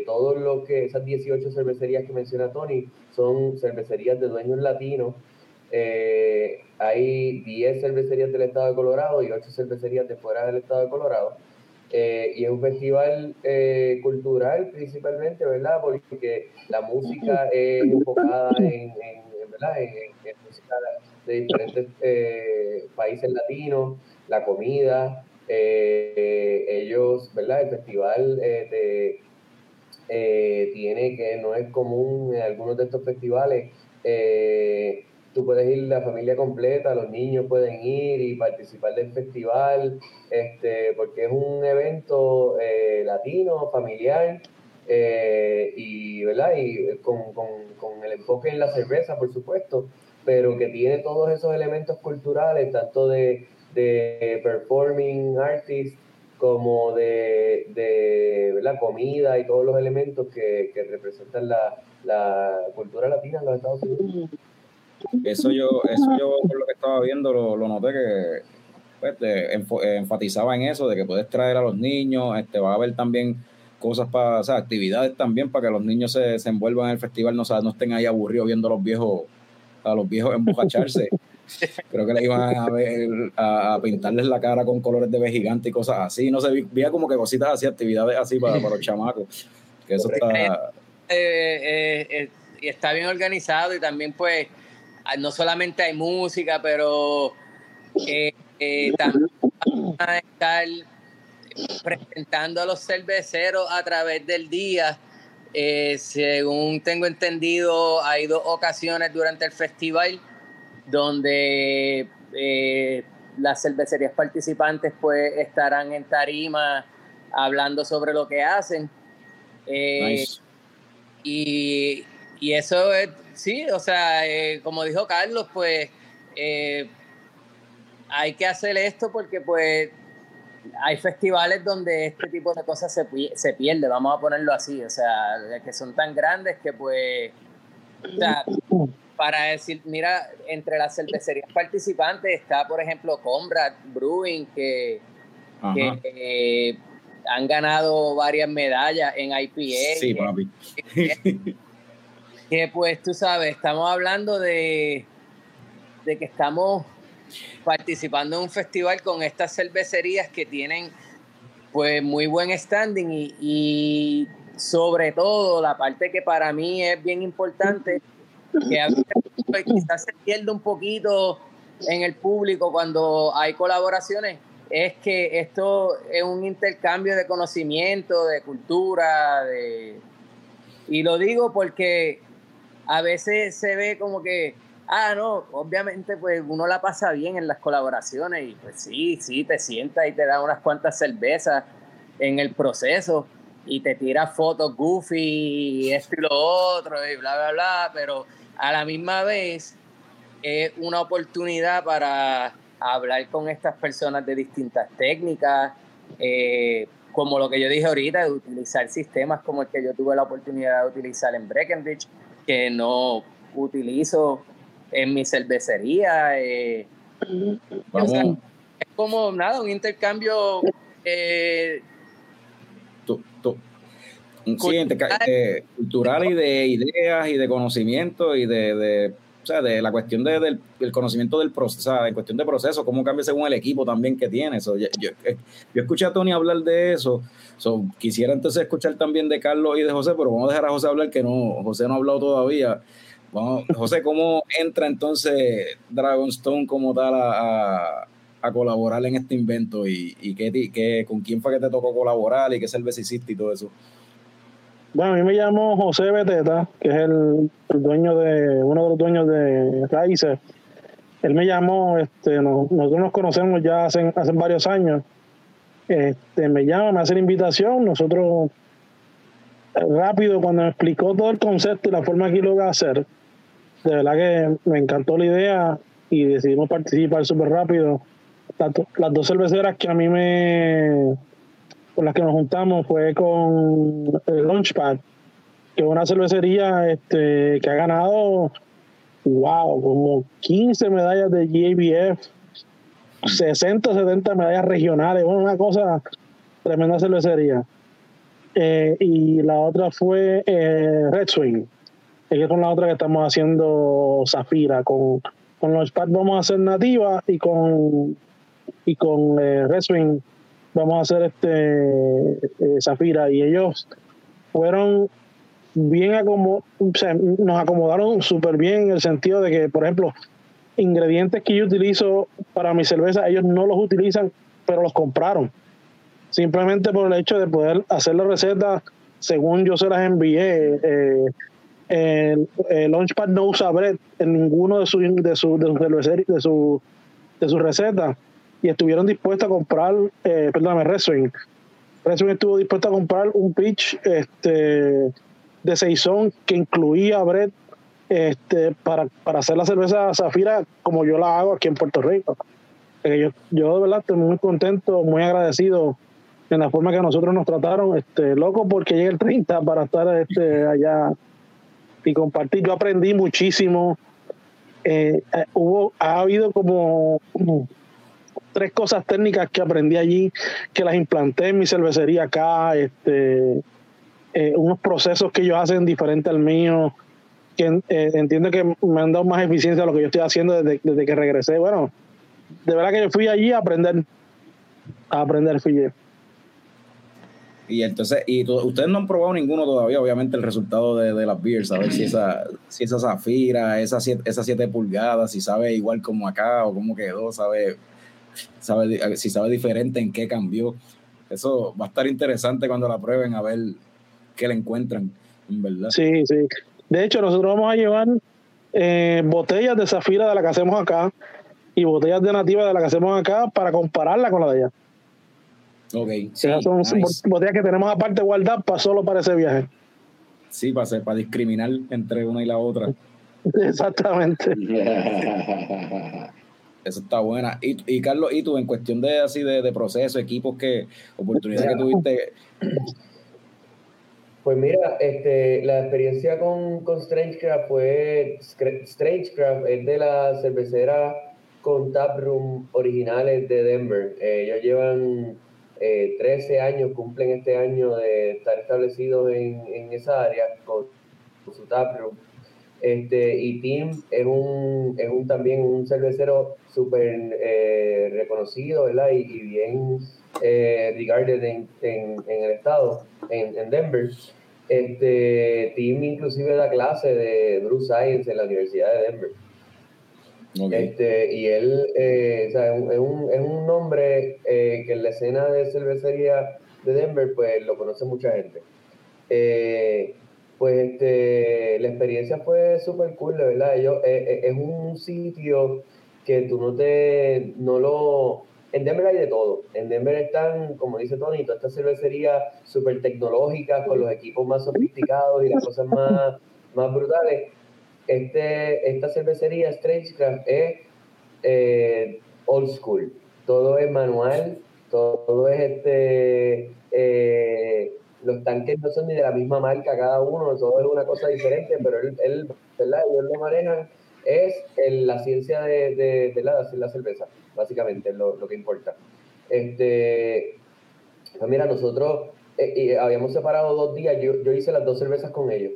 Todo lo que, esas 18 cervecerías que menciona Tony, son cervecerías de dueños latinos. Hay 10 cervecerías del estado de Colorado y 8 cervecerías de fuera del estado de Colorado. Eh, y es un festival eh, cultural principalmente, ¿verdad? Porque la música es enfocada en, ¿verdad? en, música de diferentes eh, países latinos, la comida, eh, ellos, ¿verdad? El festival tiene que no es común en algunos de estos festivales. Tú puedes ir la familia completa, los niños pueden ir y participar del festival, este, porque es un evento eh, latino, familiar, eh, y, ¿verdad? y con, con, con el enfoque en la cerveza, por supuesto, pero que tiene todos esos elementos culturales, tanto de, de performing artists como de, de ¿verdad? comida y todos los elementos que, que representan la, la cultura latina en los Estados Unidos. Eso yo, eso yo por lo que estaba viendo lo, lo noté que pues, te enfatizaba en eso de que puedes traer a los niños, este va a haber también cosas para, o sea, actividades también para que los niños se, se envuelvan en el festival, no, o sea, no estén ahí aburridos viendo a los viejos, a los viejos embocacharse. Creo que le iban a, ver, a, a pintarles la cara con colores de gigante y cosas así. No sé, veía como que cositas así, actividades así para, para los chamacos. Que eso está. eh, eh, eh, y está bien organizado y también pues no solamente hay música, pero eh, eh, también van a estar presentando a los cerveceros a través del día. Eh, según tengo entendido, hay dos ocasiones durante el festival donde las cervecerías participantes pues estarán en tarima hablando sobre lo que hacen. Nice. y, y eso es, sí, o sea, eh, como dijo Carlos, pues eh, hay que hacer esto porque pues hay festivales donde este tipo de cosas se, se pierde, vamos a ponerlo así, o sea, que son tan grandes que pues, o sea, para decir, mira, entre las cervecerías participantes está, por ejemplo, Comrade Brewing, que, que eh, han ganado varias medallas en IPA. Sí, papi. Que pues tú sabes, estamos hablando de, de que estamos participando en un festival con estas cervecerías que tienen pues muy buen standing y, y sobre todo la parte que para mí es bien importante, que a veces pues, quizás se pierde un poquito en el público cuando hay colaboraciones, es que esto es un intercambio de conocimiento, de cultura, de... Y lo digo porque a veces se ve como que, ah, no, obviamente pues uno la pasa bien en las colaboraciones y pues sí, sí, te sientas y te da unas cuantas cervezas en el proceso y te tiras fotos goofy y esto y lo otro y bla, bla, bla, pero a la misma vez es una oportunidad para hablar con estas personas de distintas técnicas, eh, como lo que yo dije ahorita, de utilizar sistemas como el que yo tuve la oportunidad de utilizar en Breckenridge, que no utilizo en mi cervecería. eh, o sea, es como nada, un intercambio eh, tú- tú- un siguiente ca- eh, cultural y de ideas y de conocimiento y de, sea, de la cuestión de- del, conocimiento del proceso, o sea, en cuestión de proceso, cómo cambia según el equipo también que tiene. Eh, yo escuché a Tony hablar de eso, so, quisiera entonces escuchar también de Carlos y de José, pero vamos a dejar a José hablar, que no, José no ha hablado todavía. José, ¿cómo entra entonces Dragonstone como tal a, a- colaborar en este invento y, qué- con quién fue que te tocó colaborar y qué cerveza hiciste y todo eso? Bueno, a mí me llamo José Beteta, que es el, dueño de, uno de los dueños de Raíces. Él me llamó, este, no- nosotros nos conocemos ya hace, hace varios años. Este, me llama, me hace la invitación, nosotros rápido cuando me explicó todo el concepto y la forma que lo iba a hacer, de verdad que me encantó la idea y decidimos participar súper rápido. Las, las dos cerveceras que a mí me. Con las que nos juntamos fue con el Launchpad, que es una cervecería este, que ha ganado, wow, como 15 medallas de GABF, 60 o 70 medallas regionales, una cosa tremenda cervecería. Eh, y la otra fue eh, Red Swing, que es con la otra que estamos haciendo Zafira. Con, con los Spat vamos a hacer nativa y con y con eh, Red Swing vamos a hacer este eh, Zafira. Y ellos fueron bien acomo o sea, nos acomodaron súper bien en el sentido de que, por ejemplo, ingredientes que yo utilizo para mi cerveza, ellos no los utilizan, pero los compraron simplemente por el hecho de poder hacer la receta según yo se las envié. Eh, el, el Launchpad no usa bread en ninguno de sus de su, de su, cervecería- de su, de sus recetas y estuvieron dispuestos a comprar, eh, perdóname, Reswing. Reswing estuvo dispuesto a comprar un pitch este, de Saison que incluía bread este, para, para hacer la cerveza Zafira como yo la hago aquí en Puerto Rico. Eh, yo, yo de verdad estoy muy contento, muy agradecido en la forma que nosotros nos trataron, este, loco porque llegue el 30 para estar este, allá y compartir. Yo aprendí muchísimo. Eh, hubo, ha habido como tres cosas técnicas que aprendí allí, que las implanté en mi cervecería acá, este, eh, unos procesos que ellos hacen diferentes al mío, que eh, entiendo que me han dado más eficiencia a lo que yo estoy haciendo desde, desde que regresé. Bueno, de verdad que yo fui allí a aprender, a aprender fui yo. Y entonces, y ustedes no han probado ninguno todavía, obviamente, el resultado de, de las beers, a ver si esa, si esa zafira, esa siete, esas siete pulgadas, si sabe igual como acá o cómo quedó, sabe, sabe, si sabe diferente en qué cambió. Eso va a estar interesante cuando la prueben a ver qué le encuentran, en verdad. Sí, sí. De hecho, nosotros vamos a llevar eh, botellas de zafira de la que hacemos acá y botellas de nativa de la que hacemos acá para compararla con la de allá. Ok, sí, Esas son nice. botellas que tenemos aparte guardadas para solo para ese viaje. sí para, hacer- para discriminar entre una y la otra. Exactamente. Eso está buena. Y, y Carlos, ¿y tú en cuestión de así de, de proceso, equipos que, oportunidades que tuviste? Pues mira, este, la experiencia con, con Strangecraft fue, Strangecraft es de la cervecera con taproom originales de Denver. Eh, ellos llevan eh, 13 años, cumplen este año de estar establecidos en, en esa área con, con su taproom. Este, y Tim es un, es un también un cervecero súper eh, reconocido, ¿verdad? Y, y bien eh, regarded en, en, en el estado, en, en Denver. Este, Tim inclusive da clase de Brew Science en la Universidad de Denver. Ok. Este, y él eh, o sea, es, un, es un- es un nombre eh, que en la escena de cervecería de Denver pues lo conoce mucha gente. Eh, pues este, la experiencia fue súper cool, de verdad. Ellos, eh, eh, es un sitio que tú no te, no lo... En Denver hay de todo. En Denver están, como dice Tony, todas estas cervecerías súper tecnológicas con los equipos más sofisticados y las cosas más, más brutales. Este, esta cervecería Strangecraft es eh, old school. Todo es manual, todo, es este. Los tanques no son ni de la misma marca cada uno, todo es una cosa diferente, pero él, él ¿verdad? Ellos lo manejan. Es el- la ciencia de, de, de la, de la cerveza, básicamente, lo, lo que importa. Este, pues mira, nosotros eh, eh, habíamos separado dos días, yo, yo hice las dos cervezas con ellos.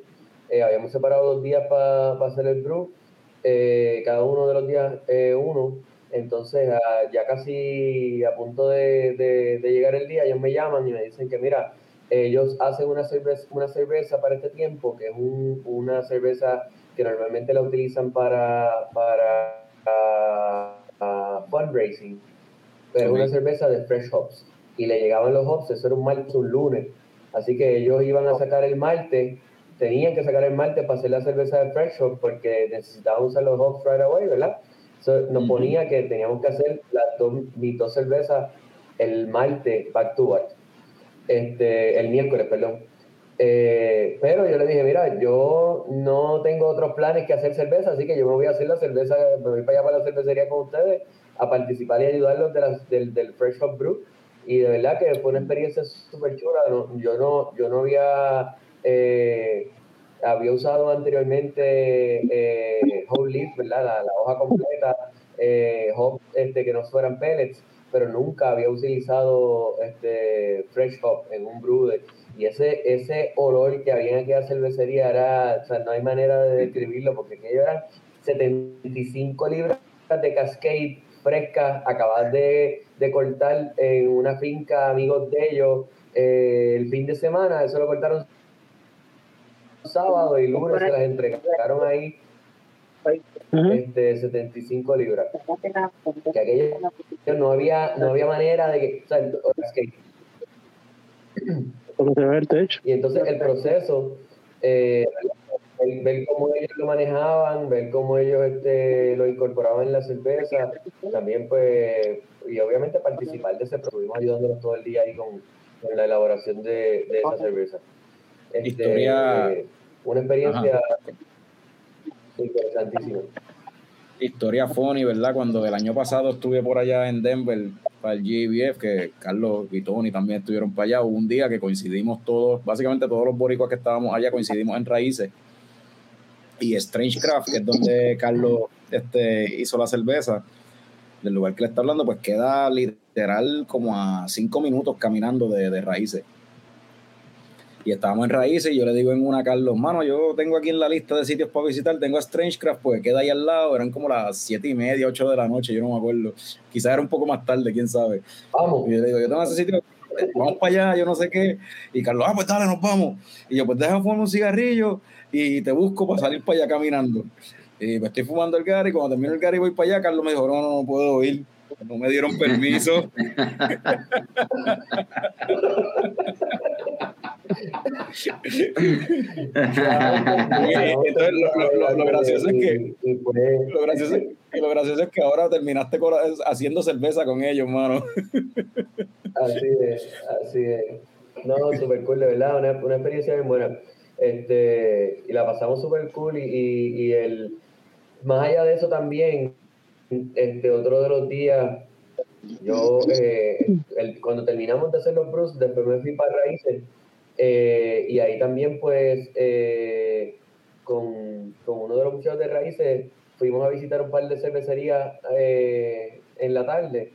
Eh, habíamos separado dos días para hacer el brew, eh, cada uno de los días eh, uno. Entonces, ah, ya casi a punto de- de llegar el día, ellos me llaman y me dicen que, mira, ellos hacen una cerveza, una cerveza para este tiempo, que es un- una cerveza que normalmente la utilizan para, para ah, ah, fundraising, pero Ok. una cerveza de fresh hops. Y le llegaban los hops, eso era un martes, un lunes. Así que ellos iban a sacar el martes, tenían que sacar el martes para hacer la cerveza de fresh hop porque necesitaban usar los hops right away, ¿verdad? So, nos Ujú. ponía que teníamos que hacer las dos, mis dos cervezas el martes back to back. Este, el miércoles, perdón. Eh, pero yo le dije, mira, yo no tengo otros planes que hacer cerveza, así que yo me voy a hacer la cerveza, me voy para allá para la cervecería con ustedes a participar y ayudarlos de las- del, del Fresh Hop Brew. Y de verdad que fue una experiencia súper chula. Yo, no, yo no había, eh, había usado anteriormente eh, whole leaf, ¿verdad? La, la hoja completa, hop, este, que no fueran pellets, pero nunca había utilizado este, fresh hop en un brew. y ese, ese olor que había en aquella cervecería era, o sea, no hay manera de describirlo, porque aquello eran 75 libras de Cascade frescas, acabadas de, de cortar en una finca, amigos de ellos, eh, el fin de semana, eso lo cortaron sábado y lunes se las entregaron ahí Ujú. este, 75 libras. Que aquello no había, no había manera de que, o sea, el- Cascade. Porque se ve el techo. Y entonces el proceso, eh, el- ver cómo ellos lo manejaban, ver cómo ellos este, lo incorporaban en la cerveza, también pues, y obviamente participar de ese proceso, estuvimos ayudándolos todo el día ahí con, con la elaboración de, de esa cerveza. Este, Historia- eh, una experiencia interesantísima. Historia funny, ¿verdad? Cuando el año pasado estuve por allá en Denver para el GBF, que Carlos y Tony también estuvieron para allá, hubo un día que coincidimos todos, básicamente todos los boricuas que estábamos allá coincidimos en Raíces. Y Strange Craft, que es donde Carlos este, hizo la cerveza, del lugar que le está hablando, pues queda literal como a cinco minutos caminando de, de Raíces. Y estábamos en Raíces y yo le digo en una a Carlos, mano, yo tengo aquí en la lista de sitios para visitar, tengo a Strangecraft, pues queda ahí al lado, eran como las siete y media, ocho de la noche, yo no me acuerdo. Quizás era un poco más tarde, quién sabe. Vamos, Y yo le digo, yo tengo ese sitio, vamos para allá, yo no sé qué. Y Carlos, ah, pues dale, nos vamos. Y yo, pues deja fumar un cigarrillo y te busco para salir para allá caminando. Y me estoy fumando el Gary, cuando termino el Gary voy para allá, Carlos me dijo, no, no, no puedo ir. No me dieron permiso. Entonces, lo- gracioso es que- Lo gracioso, lo gracioso es que ahora terminaste haciendo cerveza con ellos, mano. Así es, así es. No, súper cool, de verdad, una, experiencia bien buena. Este, y la pasamos súper cool y, y, el, más allá de eso también, este, otro de los días, yo, eh, el- cuando terminamos de hacer los brews, después me fui para Raíces, eh, y ahí también pues, eh, con, con uno de los muchachos de Raíces, fuimos a visitar un par de cervecerías eh, en la tarde,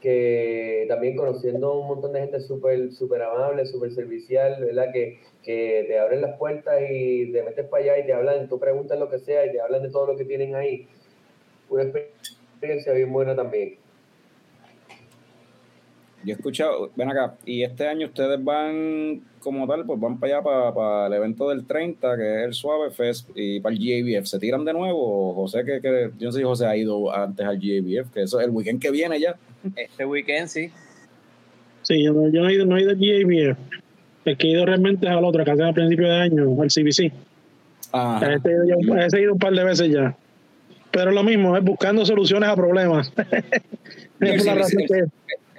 que también conociendo un montón de gente súper súper amable, súper servicial, ¿verdad? Que, que te abren las puertas y te metes para allá y te hablan, tú preguntas lo que sea y te hablan de todo lo que tienen ahí. Una experiencia bien buena también. Yo he escuchado, ven acá, y este año ustedes van como tal, pues van para allá, para, para el evento del 30, que es el Suave Fest, y para el GABF. ¿Se tiran de nuevo? O José, que, que yo no sé si José ha ido antes al GABF, que eso es el weekend que viene ya. Este weekend sí. Sí, yo no, yo no he ido, no he ido al GABF. El que he ido realmente es al otro, que hacen a principio de año, al CBC. Ah, A ese he he ido un par de veces ya. Pero lo mismo, es buscando soluciones a problemas. es por la CBC, razón que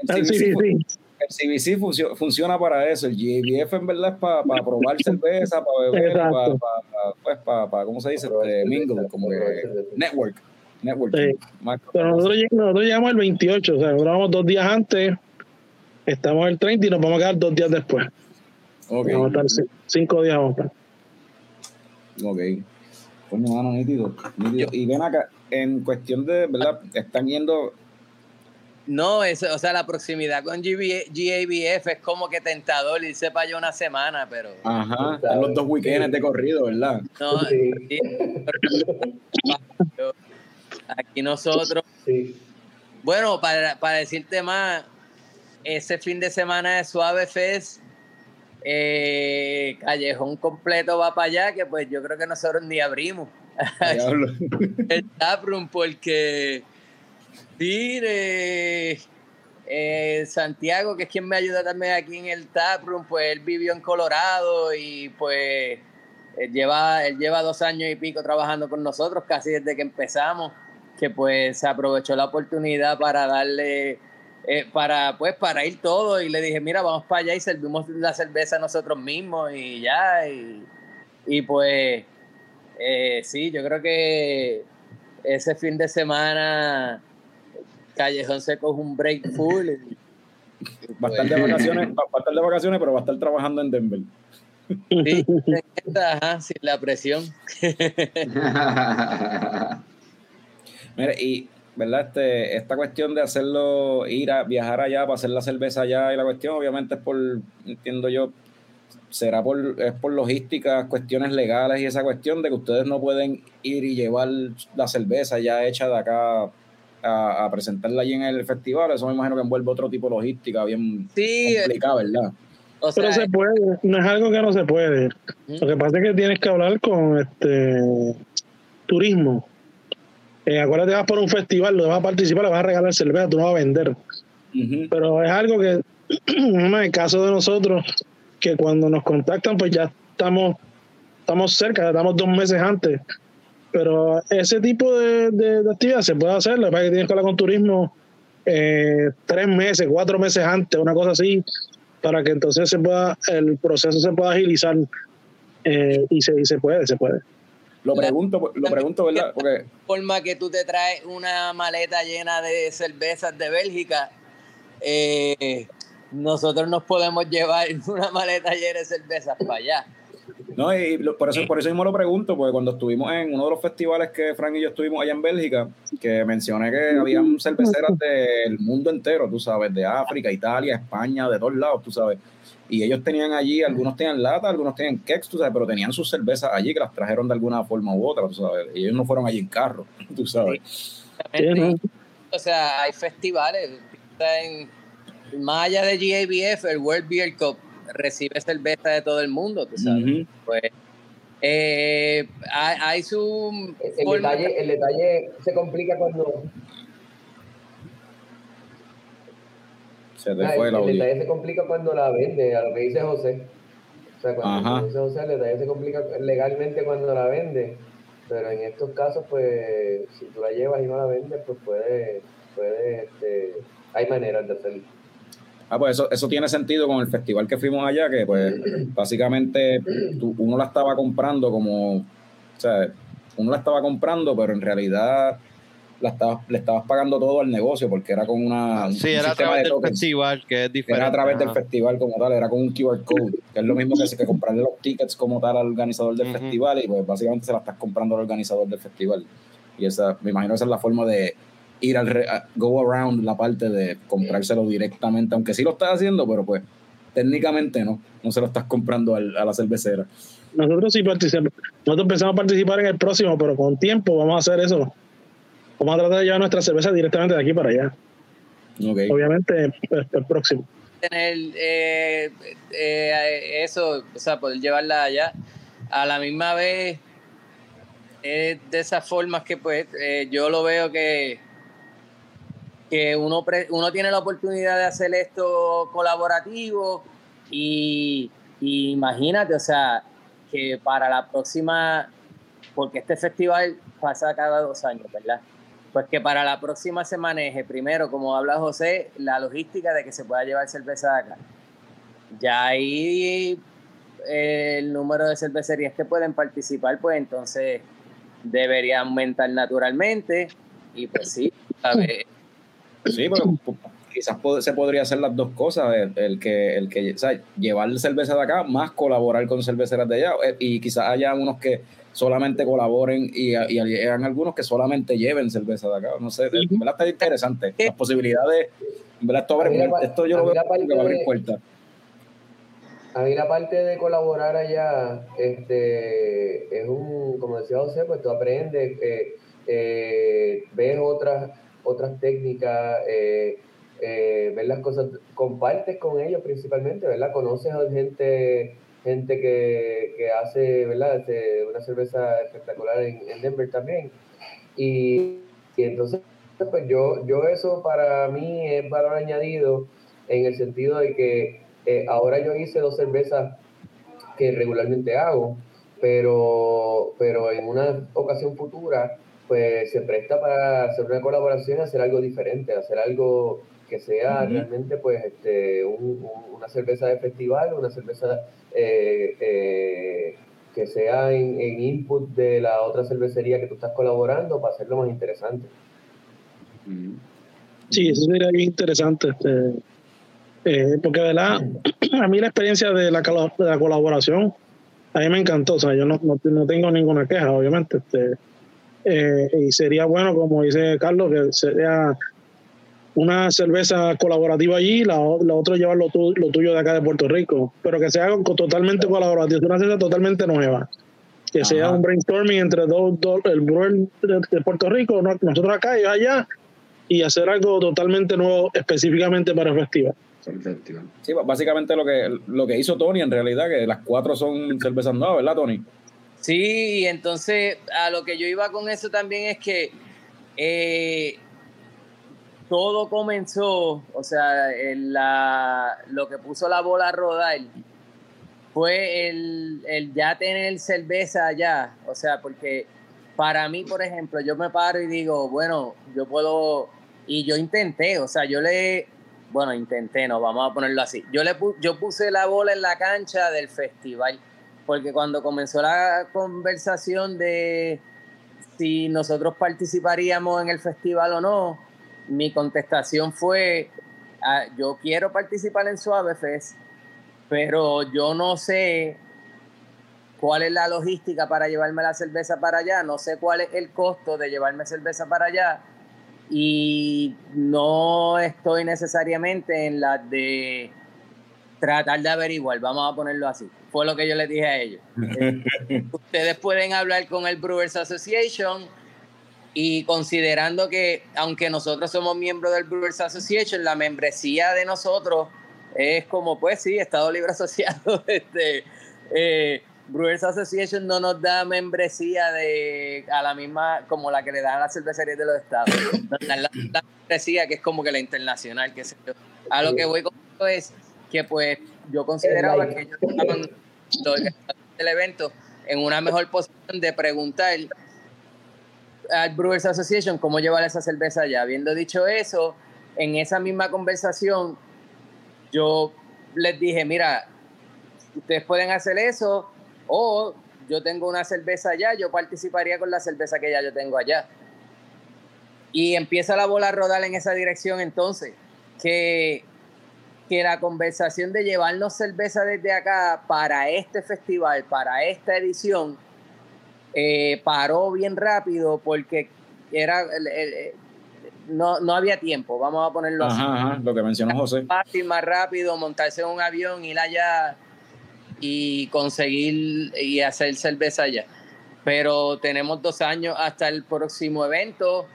el al CBC fu- CBC. el CBC funcio- funciona para eso. El GABF en verdad es para probar cerveza, para beber, para, pues, para, para, ¿cómo se dice? Este, mingle, como que network. Network. Sí. Más- Pero nosotros, nosotros llegamos el 28, o sea, nosotros vamos dos días antes, estamos el 30 y nos vamos a quedar dos días después. Ok, Vamos a estar ci- cinco días vamos a estar. ok. Coño, mano, nítido, nítido. Y ven acá, en cuestión de, ¿verdad? Están yendo No, eso, o sea, la proximidad con GB GABF es como que tentador irse para allá una semana, pero Ajá, están los dos weekends de corrido, ¿verdad? no, Sí. pero aquí nosotros, Sí. bueno, para, para decirte más, ese fin de semana de Suave Fest, eh, Callejón completo va para allá, que pues yo creo que nosotros ni abrimos Diablo. el taproom porque mire eh, Santiago que es quien me ayuda también aquí en el taproom pues él vivió en Colorado y pues él lleva él lleva dos años y pico trabajando con nosotros casi desde que empezamos que pues aprovechó la oportunidad para darle eh, para, pues, para ir todo. Y le dije, mira, vamos para allá y servimos la cerveza nosotros mismos y ya, y, y pues, eh, sí, yo creo que ese fin de semana Callejón se coge un break full. y- Va a estar de vacaciones, va va a estar de vacaciones, pero va a estar trabajando en Denver. Sí, ajá, sin la presión. Mira, y, ¿verdad? Este, esta cuestión de hacerlo, ir a viajar allá para hacer la cerveza allá y la cuestión, obviamente es por, entiendo yo, será por, es por logística, cuestiones legales y esa cuestión de que ustedes no pueden ir y llevar la cerveza ya hecha de acá a, a presentarla allí en el festival. Eso me imagino que envuelve otro tipo de logística bien Sí, complicada, ¿verdad? o Pero sea, se puede, no es algo que no se puede. Lo que pasa es que tienes que hablar con este turismo. Eh, acuérdate, vas por un festival, lo vas a participar, le vas a regalar cerveza, tú no vas a vender. Pero es algo que, en el caso de nosotros, que cuando nos contactan, pues ya estamos, estamos cerca, estamos dos meses antes. Pero ese tipo de, de- de actividad se puede hacer, pasa es que tienes que hablar con turismo eh, tres meses, cuatro meses antes, una cosa así, para que entonces se pueda, el proceso se pueda agilizar eh, y, se, y se puede, se puede. Lo pregunto, lo pregunto, ¿verdad? Porque forma que tú te traes una maleta llena de cervezas de Bélgica, eh, nosotros nos podemos llevar una maleta llena de cervezas para allá. No, y lo- por eso, por eso mismo lo pregunto, porque cuando estuvimos en uno de los festivales que Frank y yo estuvimos allá en Bélgica, que mencioné que habían cerveceras del mundo entero, tú sabes, de África, Italia, España, de todos lados, tú sabes. Y ellos tenían allí, algunos tenían lata, algunos tenían kegs, tú sabes, pero tenían sus cervezas allí que las trajeron de alguna forma u otra, tú sabes. Y ellos no fueron allí en carro, tú sabes. O sea, hay festivales. En, allá de GABF, el World Beer Cup recibe cerveza de todo el mundo, tú sabes. Pues eh, hay, hay su El detalle, el detalle se complica cuando Se te Ah, fue el, el detalle se complica cuando la vende, a lo que dice José. O sea, cuando Ajá. dice José, el detalle se complica legalmente cuando la vende. Pero en estos casos, pues, si tú la llevas y no la vendes, pues puede, puede, este, hay maneras de hacerlo. Ah, pues eso, eso tiene sentido con el festival que fuimos allá, que pues básicamente tú- uno la estaba comprando como, o sea, uno la estaba comprando, pero en realidad la estabas, le estabas pagando todo al negocio porque era con una, un Sí, era a través de del festival, que es diferente. Era a través del festival como tal, era con un QR code, que es lo mismo que, que comprarle los tickets como tal al organizador del festival y pues básicamente se la estás comprando al organizador del festival. Y esa, me imagino esa es la forma de ir al re- go around la parte de comprárselo directamente, aunque sí lo estás haciendo, pero pues técnicamente no, no se lo estás comprando al- a la cervecera. Nosotros sí participamos, nosotros empezamos a participar en el próximo, pero con tiempo vamos a hacer eso. Vamos a tratar de llevar nuestra cerveza directamente de aquí para allá. Obviamente, pues, el próximo. tener eh, eh, eso, o sea, poder llevarla allá. A la misma vez, es de esas formas que pues eh, yo lo veo que, que uno, pre- uno tiene la oportunidad de hacer esto colaborativo y, imagínate, o sea, que para la próxima, porque este festival pasa cada dos años, ¿verdad? Pues que para la próxima se maneje primero, como habla José, la logística de que se pueda llevar cerveza de acá. Ya ahí eh, el número de cervecerías que pueden participar, pues entonces debería aumentar naturalmente. Y pues sí, ¿sabes? Sí, pu- quizás se podría hacer las dos cosas, el, el que, el que o sea, llevar cerveza de acá más colaborar con cerveceras de allá, eh, y quizás haya unos que solamente colaboren y, y hayan algunos que solamente lleven cerveza de acá, no sé, en verdad está interesante, las posibilidades, verdad esto, abre la esto yo lo veo que va a abrir puertas. A mí la parte de colaborar allá, este, es un, como decía José, pues tú aprendes, eh, eh, ves otras, otras técnicas, eh, eh, ves las cosas, compartes con ellos principalmente, ¿verdad? Conoces a gente, gente que, que hace, ¿verdad? Una cerveza espectacular en, en Denver también. Y, y entonces, pues yo, yo eso para mí es valor añadido en el sentido de que eh, ahora yo hice dos cervezas que regularmente hago, pero, pero en una ocasión futura, pues se presta para hacer una colaboración, hacer algo diferente, hacer algo que sea realmente pues este, un- un- una cerveza de festival, una cerveza eh, eh, que sea en, en input de la otra cervecería que tú estás colaborando para hacerlo más interesante. Sí, eso sería bien interesante. Este, eh, porque, ¿verdad? A mí la experiencia de la, colo- de la colaboración, a mí me encantó. O sea, yo no, no, no tengo ninguna queja, obviamente. Este, eh, y sería bueno, como dice Carlos, que sería una cerveza colaborativa allí, la, la otra llevar lo, tu- lo tuyo de acá de Puerto Rico, pero que sea algo totalmente colaborativo, una cerveza totalmente nueva. Que sea un brainstorming entre dos, dos el brewer de, de Puerto Rico, no- nosotros acá y allá, y hacer algo totalmente nuevo específicamente para el festival. Sí, básicamente lo que, lo que hizo Tony en realidad, que las cuatro son cervezas nuevas, ¿verdad, Tony? Sí, y entonces a lo que yo iba con eso también es que eh, todo comenzó, o sea, la, lo que puso la bola a rodar fue el, el ya tener cerveza allá, o sea, porque para mí, por ejemplo, yo me paro y digo, bueno, yo puedo, y yo intenté, o sea, yo le, bueno, intenté, no, vamos a ponerlo así, yo, le yo puse la bola en la cancha del festival porque cuando comenzó la conversación de si nosotros participaríamos en el festival o no, mi contestación fue, ah, yo quiero participar en Suave Fest, pero yo no sé cuál es la logística para llevarme la cerveza para allá, no sé cuál es el costo de llevarme cerveza para allá y no estoy necesariamente en la de tratar de averiguar, vamos a ponerlo así. Fue lo que yo les dije a ellos. Eh, ustedes pueden hablar con el Brewers Association y considerando que, aunque nosotros somos miembros del Brewers Association, la membresía de nosotros es como, pues sí, Estado Libre Asociado. Este, eh, Brewers Association no nos da membresía de a la misma como la que le dan a las cervecerías de los estados. Nos dan la, la membresía que es como que la internacional, que A lo que voy con esto es que pues yo consideraba que ellos estaban del evento en una mejor posición de preguntar al Brewers Association cómo llevar esa cerveza allá. Habiendo dicho eso, en esa misma conversación yo les dije, mira, ustedes pueden hacer eso o yo tengo una cerveza allá, yo participaría con la cerveza que ya yo tengo allá. Y empieza la bola a rodar en esa dirección entonces, que, que la conversación de llevarnos cerveza desde acá para este festival, para esta edición, eh, paró bien rápido porque era el- el- el- no, no había tiempo, vamos a ponerlo así Ajá, lo que mencionó José. fácil, más rápido, montarse en un avión, ir allá y conseguir y hacer cerveza allá. Pero tenemos dos años hasta el próximo evento,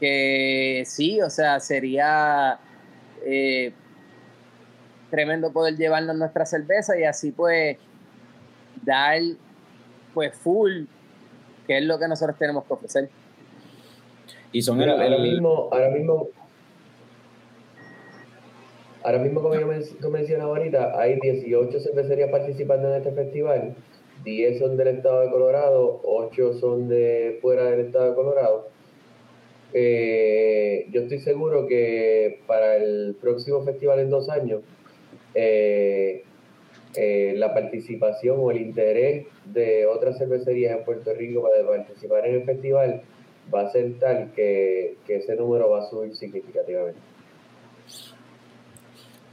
que sí, o sea, sería eh, tremendo poder llevarnos nuestra cerveza y así pues dar pues full, que es lo que nosotros tenemos que ofrecer. Y son Mira, el, ahora mismo, ahora mismo, ahora mismo como yo men- tú mencionabas ahorita, hay 18 cervecerías participando en este festival, 10 son del estado de Colorado, 8 son de fuera del estado de Colorado. Eh, yo estoy seguro que para el próximo festival en dos años, eh, eh, la participación o el interés de otras cervecerías en Puerto Rico para participar en el festival va a ser tal que, que ese número va a subir significativamente.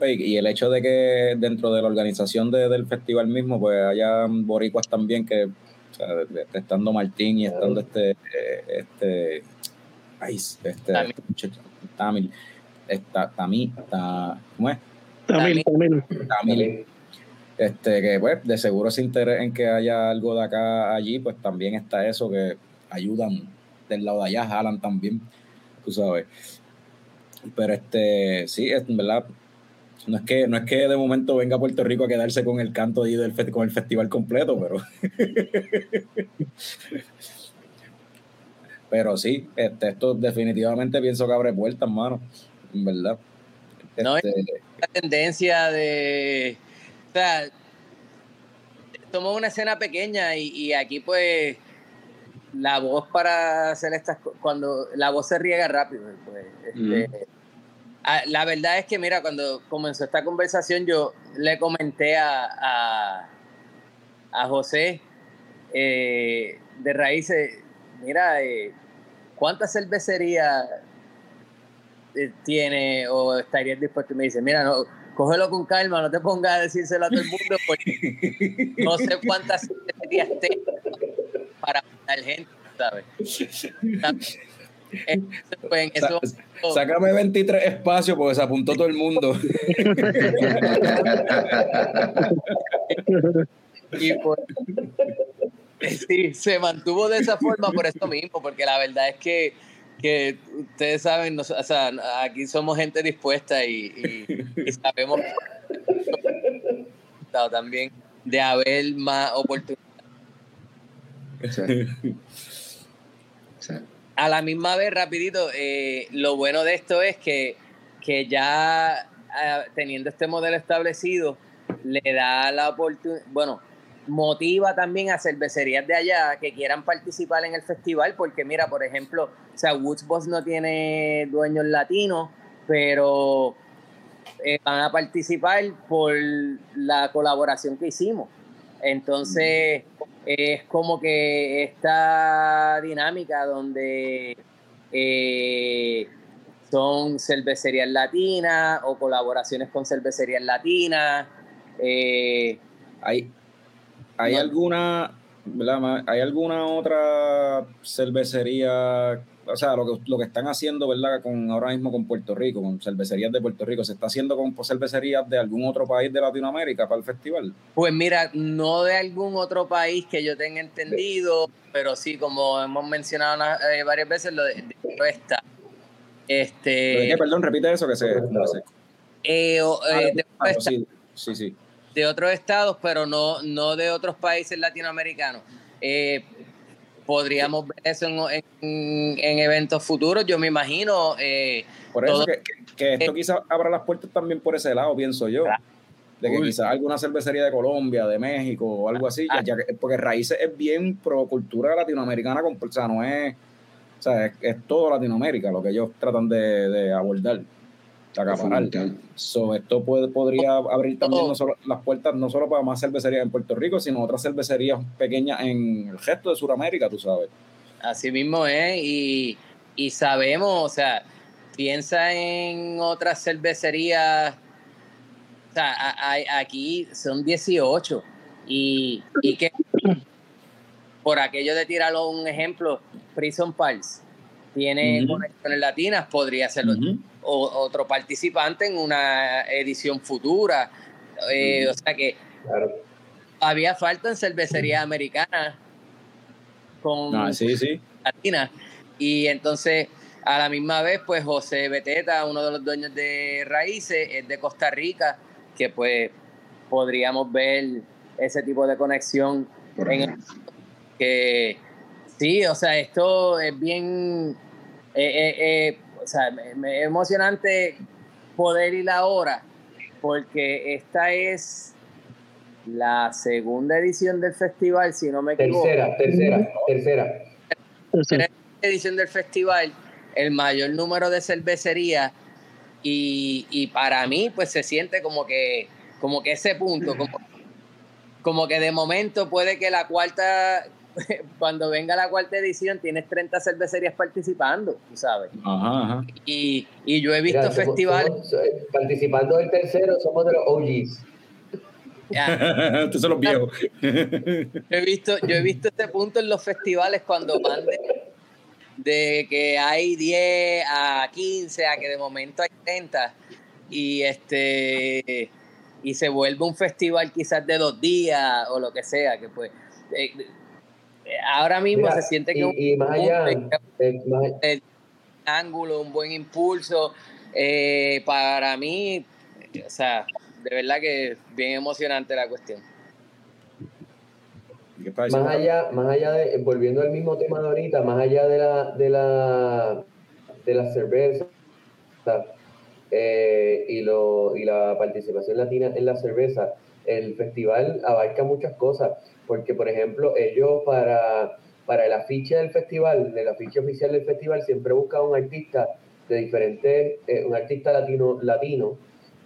y y el hecho de que dentro de la organización de- del festival mismo, pues haya boricuas también que, o sea, estando Martín y estando este, eh, este, ay, este, Tamil. muchacho, Tamil, esta, Tamil, ta- ¿cómo es? Tamil, Tamil. Tamil, También, este, que pues de seguro ese interés en que haya algo de acá allí, pues también está eso que ayudan del lado de allá, jalan también, tú sabes. Pero este, sí, es en verdad, no es que, no es que de momento venga a Puerto Rico a quedarse con el canto ahí del con el festival completo, pero pero sí, este, esto definitivamente pienso que abre puertas, mano, en verdad. No, Este, la tendencia de. O sea, somos una escena pequeña y, y aquí, pues, la voz para hacer estas cosas. Cuando la voz se riega rápido, pues, este, Ah, La verdad es que, mira, cuando comenzó esta conversación, yo le comenté a, a, a José eh, de Raíces, mira, eh, ¿cuántas cervecerías tiene o estarías dispuesto? Y me dice, mira, no, cógelo con calma, no te pongas a decírselo a todo el mundo, porque no sé cuántas cervecerías tengo para mandar gente, ¿sabes? Entonces, pues, en eso- Sácame 23 espacios porque se apuntó todo el mundo. Y pues, sí, se mantuvo de esa forma por eso mismo, porque la verdad es que, que ustedes saben, nos- o sea, aquí somos gente dispuesta y, y- y sabemos también de haber más oportunidades. A la misma vez, rapidito, eh, lo bueno de esto es que, que ya ah, teniendo este modelo establecido, le da la oportunidad, bueno, motiva también a cervecerías de allá que quieran participar en el festival, porque mira, por ejemplo, o sea, Woods Boss no tiene dueños latinos, pero eh, van a participar por la colaboración que hicimos. Entonces, es como que esta dinámica donde eh, son cervecerías latinas o colaboraciones con cervecerías latinas. eh, ¿Hay, hay alguna, ¿verdad? ¿Hay alguna otra cervecería? O sea, lo que, lo que están haciendo, ¿verdad? Con, ahora mismo con Puerto Rico, con cervecerías de Puerto Rico, ¿se está haciendo con cervecerías de algún otro país de Latinoamérica para el festival? pues mira, no de algún otro país que yo tenga entendido, pero sí, como hemos mencionado una- eh, varias veces, lo de, de. ¿De Este, qué? Perdón, repite eso que se... no sé. eh, Ah, eh, de sí, sí. De otros estados, pero no, no de otros países latinoamericanos. Eh, podríamos ver eso en, en- en eventos futuros, yo me imagino. eh, Por eso Todo- que, que- esto quizás abra las puertas también por ese lado, pienso yo. Claro. De que Uy. quizás alguna cervecería de Colombia, de México o algo así, Ah. ya que- porque Raíces es bien pro cultura latinoamericana, o sea, no es, o sea, es, es todo Latinoamérica lo que ellos tratan de, de abordar, de acaparar. So, esto puede, podría abrir también Todo. no solo las puertas no solo para más cervecerías en Puerto Rico, sino otras cervecerías pequeñas en el resto de Sudamérica, tú sabes. así mismo es, y, y sabemos, o sea, piensa en otras cervecerías. O sea, a- a- aquí son 18 y, y que por aquello de tirarlo un ejemplo, Prison Pals tiene conexiones latinas, podría ser o- otro participante en una edición futura. Eh, O sea que Claro. había falta en cervecería americana con Ah, sí, sí. latinas. Y entonces, a la misma vez, pues José Beteta, uno de los dueños de Raíces, es de Costa Rica, que pues podríamos ver ese tipo de conexión en que sí, o sea, esto es bien, eh, eh, eh, o sea, me- me- es emocionante poder ir ahora, porque esta es la segunda edición del festival, si no me equivoco. Tercera, tercera, tercera. Tercera edición del festival, el mayor número de cervecerías y, y para mí pues se siente como que como que ese punto como, como que de momento puede que la cuarta cuando venga la cuarta edición tienes 30 cervecerías participando tú sabes Ajá, ajá. y, y yo he visto Mira, somos- festivales somos, eh, participando del tercero, somos de los OGs. ya, Estos son los viejos. yo he visto yo he visto este punto en los festivales cuando van de, de que hay 10 a 15 a que de momento hay 30 y este y se vuelve un festival quizás de dos días o lo que sea que pues eh, ahora mismo Mira, se siente que y, un, y más allá, un- eh, más- ángulo, un buen impulso. Eh, para mí, o sea, de verdad que es bien emocionante la cuestión. ¿Qué está más allá, más allá de, volviendo al mismo tema de ahorita, más allá de la, de la, de la cerveza eh, y, lo, y la participación latina en la cerveza, el festival abarca muchas cosas, porque por ejemplo, ellos para, para el afiche del festival, el afiche oficial del festival, siempre buscan un artista de diferentes, eh, un artista latino, latino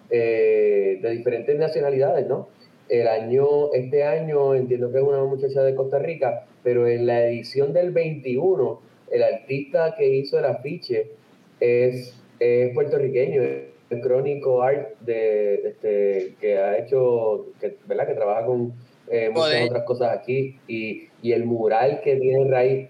eh, de diferentes nacionalidades, ¿no? El año, este año entiendo que es una muchacha de Costa Rica, pero en la edición del 21, el artista que hizo el afiche es, es puertorriqueño, el crónico art de, este, que ha hecho, que, ¿verdad? Que trabaja con eh, muchas otras cosas aquí y, y el mural que tiene raíz,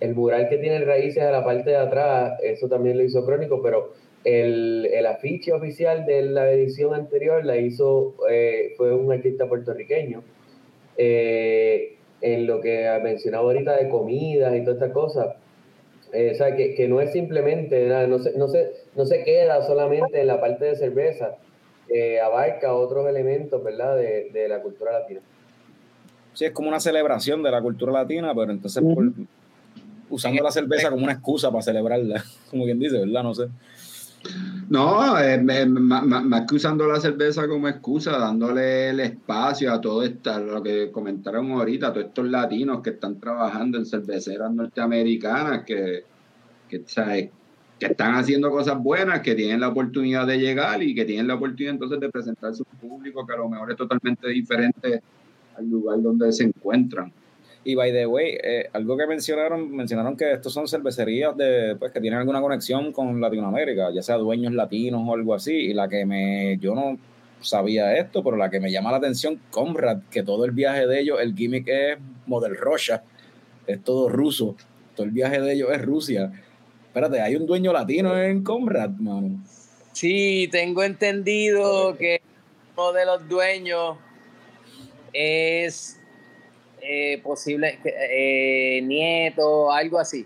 el mural que tiene raíces a la parte de atrás, eso también lo hizo Crónico, pero el, el afiche oficial de la edición anterior la hizo, eh, fue un artista puertorriqueño. Eh, en lo que mencionaba ahorita de comidas y todas estas cosas, eh, o sea, que, que no es simplemente, no, se, no, se, no se queda solamente en la parte de cerveza, eh, abarca otros elementos, ¿verdad?, de, de la cultura latina. Sí, es como una celebración de la cultura latina, pero entonces por- usando la cerveza como una excusa para celebrarla, como quien dice, ¿verdad? No sé. No, eh, más que usando la cerveza como excusa, dándole el espacio a todo esto, lo que comentaron ahorita, a todos estos latinos que están trabajando en cerveceras norteamericanas, que, que, ¿sabes? Están haciendo cosas buenas, que tienen la oportunidad de llegar y que tienen la oportunidad entonces de presentarse a un público que a lo mejor es totalmente diferente al lugar donde se encuentran. Y by the way, eh, algo que mencionaron, mencionaron que estos son cervecerías de, pues, que tienen alguna conexión con Latinoamérica, ya sea dueños latinos o algo así. Y la que me, yo no sabía esto, pero la que me llama la atención, Comrad, que todo el viaje de ellos, el gimmick es Model Russia, es todo ruso, todo el viaje de ellos es Rusia. Espérate, hay un dueño latino en Comrad, mano. Sí, tengo entendido que uno de los dueños es eh, posible que, eh, nieto, algo así,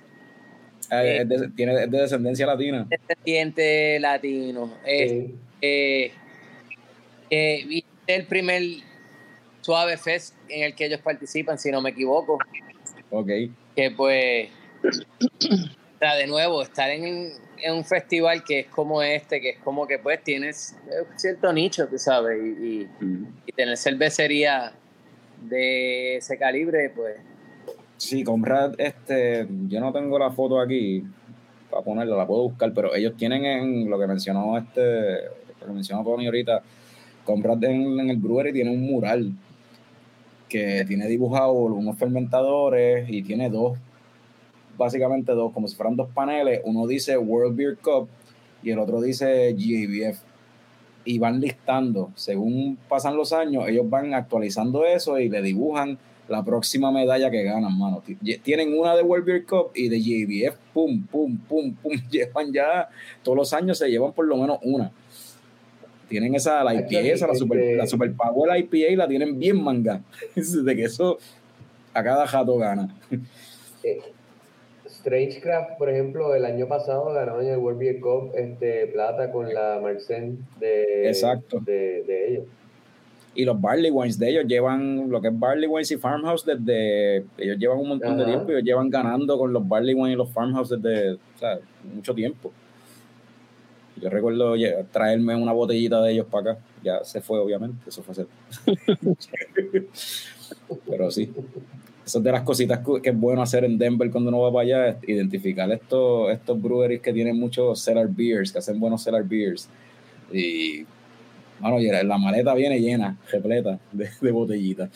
Eh, es de- tiene, es de descendencia latina. descendiente latino. Es, Eh, y el primer Suave Fest en el que ellos participan, si no me equivoco. Ok. que pues, o sea, de nuevo, estar en, en un festival que es como este, que es como que pues tienes un cierto nicho, tú sabes, y, y- y tener cervecería de ese calibre, pues, Sí, Comrad, este, yo no tengo la foto aquí para ponerla, la puedo buscar, pero ellos tienen en lo que mencionó este, lo que mencionó Tony ahorita, Comrad en, en el brewery tiene un mural que tiene dibujado unos fermentadores y tiene dos, básicamente dos, como si fueran dos paneles, uno dice World Beer Cup y el otro dice GABF. Y van listando, según pasan los años, ellos van actualizando eso y le dibujan la próxima medalla que ganan, mano. Tienen una de World Beer Cup y de JBF, pum, pum, pum, pum. Llevan ya, todos los años se llevan por lo menos una. Tienen esa, la IPA, esa, la super, la super Power IPA, la tienen bien manga. De que eso a cada jato gana. Strangecraft, por ejemplo, el año pasado ganó en el World Beer Cup este, plata con la Marcen de, Exacto. de, de ellos. Y los Barley Wines de ellos llevan lo que es Barley Wines y Farmhouse desde. Ellos llevan un montón de tiempo. Ellos llevan ganando con los Barley Wines y los Farmhouse desde o sea, mucho tiempo. Yo recuerdo lle- traerme una botellita de ellos para acá. Ya se fue, obviamente. Eso fue hace. Pero sí. Eso es de las cositas que es bueno hacer en Denver cuando uno va para allá, es identificar estos, estos breweries que tienen muchos cellar beers, que hacen buenos cellar beers. Y, y la maleta viene llena, repleta de, botellitas.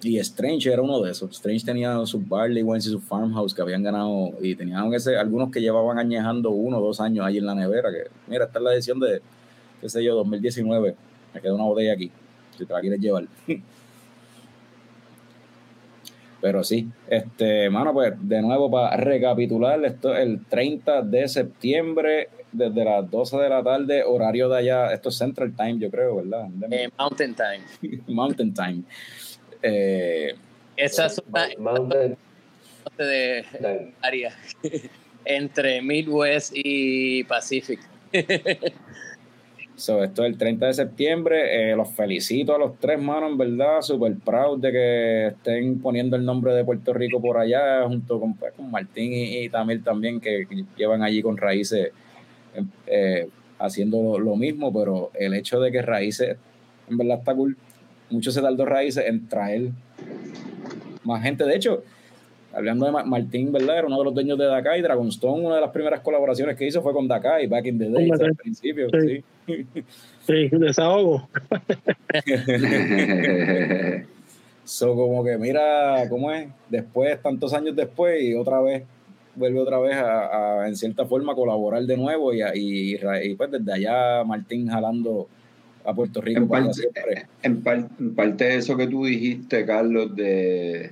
Y Strange era uno de esos. Strange tenía sus Barley Wines y sus Farmhouse que habían ganado y tenían algunos que llevaban añejando uno o dos años ahí en la nevera. Que, mira, esta es la edición de, qué sé yo, 2019. Me queda una botella aquí, si te la quieres llevar. Pero sí, este, mano, pues de nuevo para recapitular, esto el 30 de septiembre, desde las 12 de la tarde, horario de allá, esto es Central Time, yo creo, ¿verdad? eh, Mountain Time. Mountain Time. Eh, Esa es una Mountain de Time. área entre Midwest y Pacific. So, esto es el 30 de septiembre. Eh, los felicito a los tres, manos, en verdad. Súper proud de que estén poniendo el nombre de Puerto Rico por allá, junto con, pues, con Martín y, y Tamil también, que, que llevan allí con Raíces eh, eh, haciendo lo, lo mismo. Pero el hecho de que Raíces, en verdad, está cool. Mucho se tardó Raíces en traer más gente. De hecho, hablando de Ma- Martín, ¿verdad? Era uno de los dueños de Dakai. Dragonstone, una de las primeras colaboraciones que hizo fue con Dakai, back in the Hombre, al principio. sí. Sí. Sí, desahogo. So, como que mira cómo es, después, tantos años después, y otra vez, vuelve otra vez a, a, en cierta forma, colaborar de nuevo, y, a- y, y pues desde allá Martín jalando a Puerto Rico En para parte, siempre. en, par- en parte de eso que tú dijiste, Carlos, de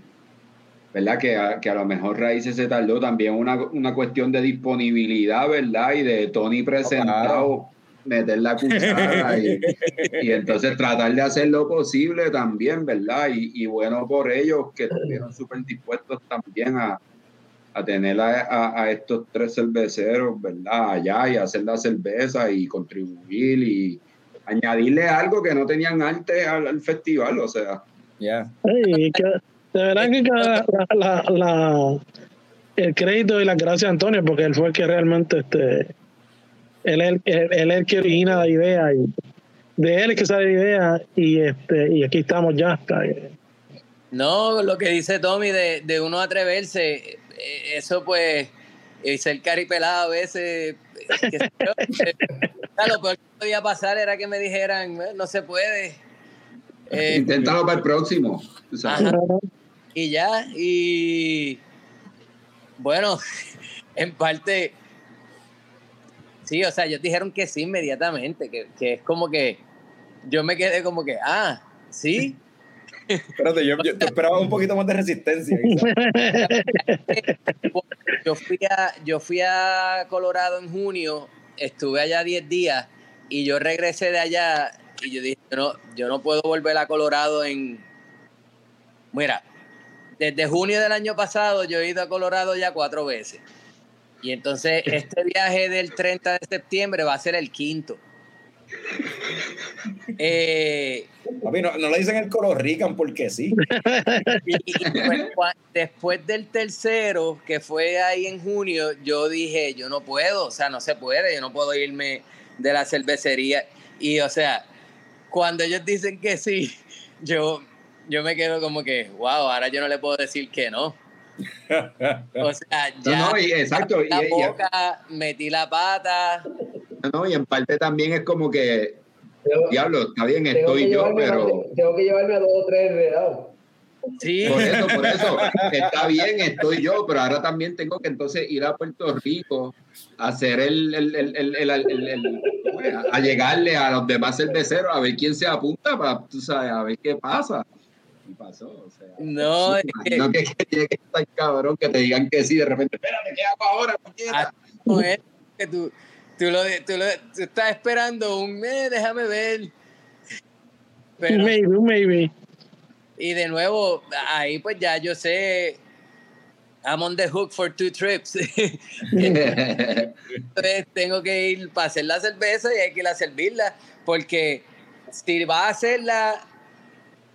verdad que a, que a lo mejor Raíces se tardó también una, una cuestión de disponibilidad, ¿verdad? Y de Tony presentado, meter la cuchara y, y entonces tratar de hacer lo posible también, ¿verdad? Y, y bueno por ellos que estuvieron súper dispuestos también a, a tener a, a- a estos tres cerveceros, ¿verdad? Allá y hacer la cerveza y contribuir y añadirle algo que no tenían antes al, al festival, o sea. Ya. De verdad que la, la- la- el crédito y las gracias a Antonio, porque él fue el que realmente, este, él, es el- él, él es el que origina la idea y de él es que sale la idea y este y aquí estamos ya hasta No, lo que dice Tommy de, de uno atreverse, eh, eso pues, y ser caripelado a veces, eh, eh, lo peor que podía pasar era que me dijeran, "Eh, no se puede. Eh, Inténtalo para el próximo. Ajá. y ya, y bueno, en parte, sí, o sea, ellos dijeron que sí inmediatamente, que, que es como que yo me quedé como que, ah, sí. Espérate, yo, yo te esperaba un poquito más de resistencia. Yo fui a, yo fui a Colorado en junio, estuve allá 10 días y yo regresé de allá y yo dije, yo no, yo no puedo volver a Colorado en... Mira, desde junio del año pasado yo he ido a Colorado ya cuatro veces. Y entonces este viaje del 30 de septiembre va a ser el quinto. Eh, Papi, no, no le dicen el color Rican porque sí. y, y pues, después del tercero, que fue ahí en junio, yo dije, yo no puedo, o sea, no se puede, yo no puedo irme de la cervecería. Y, o sea, cuando ellos dicen que sí, yo, yo me quedo como que, wow, ahora yo no le puedo decir que no. O sea, ya no, y exacto. La y- boca, metí la pata. no, y en parte también es como que, Tengo, diablo, está bien, estoy yo, pero. a, tengo que llevarme a dos o tres enredados. Sí, Por eso, por eso, está bien, estoy yo, pero ahora también tengo que entonces ir a Puerto Rico a hacer el, el, el, el- el- el- el- a llegarle a los demás cerveceros a ver quién se apunta para, tú sabes, a ver qué pasa. Y pasó, o sea. no, es que- No que, que llegue tan cabrón que te digan que sí, de repente, espérate, ¿qué hago ahora? puñeta?" Ah, no es que tú, tú, lo, tú, lo, tú estás esperando un mes, déjame ver. Pero, maybe, maybe. y de nuevo, ahí pues ya yo sé, I'm on the hook for two trips. Entonces tengo que ir para hacer la cerveza y hay que ir a servirla, porque si vas a hacerla,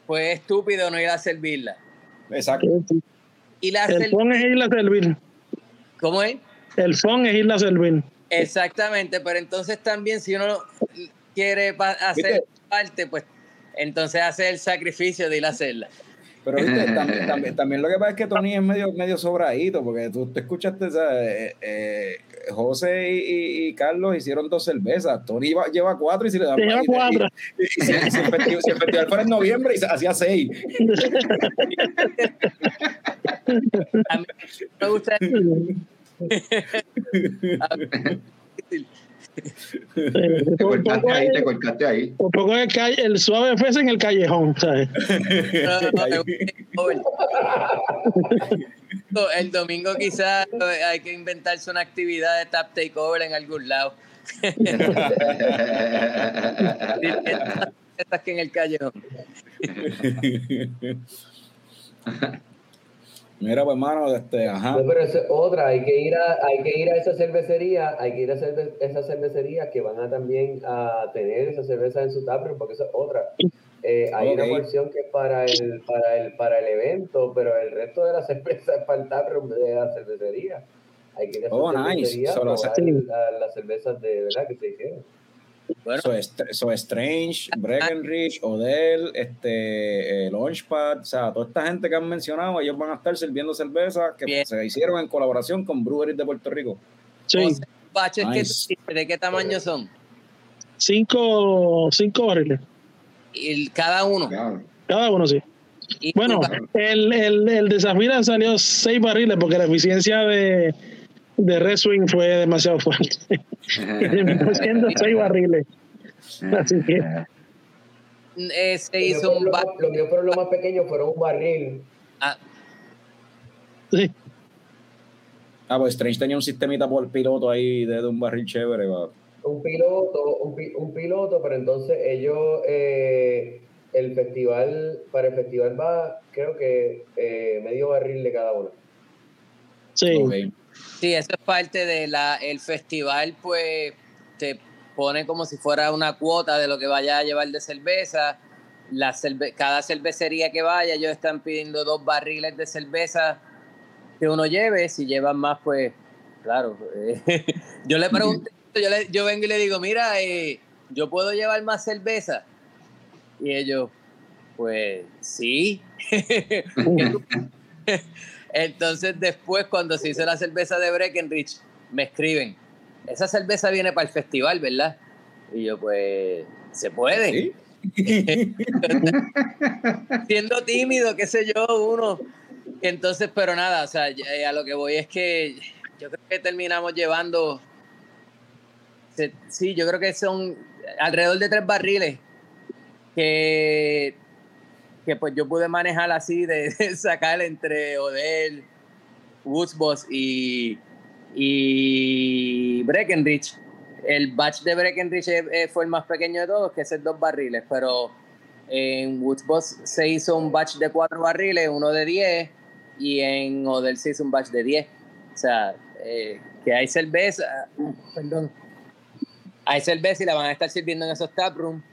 pues es estúpido no ir a servirla. Exacto. Y la El phone es irla a servir. ¿Cómo es? El phone es irla a servir. Exactamente, pero entonces también si uno quiere hacer ¿Viste? parte, pues entonces hace el sacrificio de ir a hacerla. Pero viste, también, también, también lo que pasa es que Tony es medio, medio sobradito, porque tú, tú escuchaste, sea, eh, eh, José y, y- y Carlos hicieron dos cervezas. Tony lleva, lleva cuatro y si le dan Lleva y- y- cuatro. Y, y si, el festival, fuera en noviembre, y se- hacía seis. A mí me gusta Te cortaste ahí, te cortaste ahí. por poco el suave fue en el callejón, ¿sabes? no, no, me el domingo quizás hay que inventarse una actividad de tap takeover en algún lado. Estás que en el callejón. Mira, pues, hermano, este, ajá. No, pero eso es otra, hay que ir a, hay que ir a esa cervecería, hay que ir a cerve- esas cervecerías que van a también a tener esa cerveza en su taproom, porque eso es otra. Eh, hay una porción que es para el, para el, para el evento, pero el resto de la cerveza es para el taproom de la cervecería. Hay que ir a Oh, nice. la- las cervezas de verdad que se hicieron. Bueno, So, So Strange, Breckenridge, Odell, este, eh, Launchpad, o sea, toda esta gente que han mencionado, ellos van a estar sirviendo cerveza que Bien. se hicieron en colaboración con Breweries de Puerto Rico. Sí, baches Nice. ¿de qué tamaño son? cinco, cinco barriles. Y cada uno. Cada uno sí. Y Bueno, el, el, el de Zafira salió seis barriles porque la eficiencia de, de Red Swing fue demasiado fuerte. Terminó siendo seis barriles. Así que eh, se hizo un los ba- más- los míos fueron los más pequeños, fueron un barril. ah, sí. Ah, pues Strange tenía un sistemita por piloto ahí de, de un barril chévere. va. Un piloto, un, pi- un piloto, pero entonces ellos, eh, el festival, para el festival va, creo que eh, medio barril de cada uno. Sí. Sí, eso es parte de la el festival, pues te pone como si fuera una cuota de lo que vaya a llevar de cerveza. La cerve- cada cervecería que vaya, ellos están pidiendo dos barriles de cerveza que uno lleve. Si llevan más, pues claro. eh, yo le pregunto, yo, le- yo vengo y le digo, mira, eh, yo puedo llevar más cerveza. Y ellos, pues sí. Entonces después cuando se hizo la cerveza de Breckenridge, me escriben, esa cerveza viene para el festival, ¿verdad? Y yo pues, se puede. ¿Sí? Siendo tímido, qué sé yo, uno. Entonces, pero nada, o sea, a lo que voy es que yo creo que terminamos llevando, se- sí, yo creo que son alrededor de tres barriles que, que pues yo pude manejar así, de, sacar entre Odell, Woodsboss y, y Breckenridge. El batch de Breckenridge fue el más pequeño de todos, que es dos barriles, pero en Woodsboss se hizo un batch de cuatro barriles, uno de 10, y en Odell se hizo un batch de 10. O sea, eh, que hay cerveza, perdón, hay cerveza y la van a estar sirviendo en esos taprooms.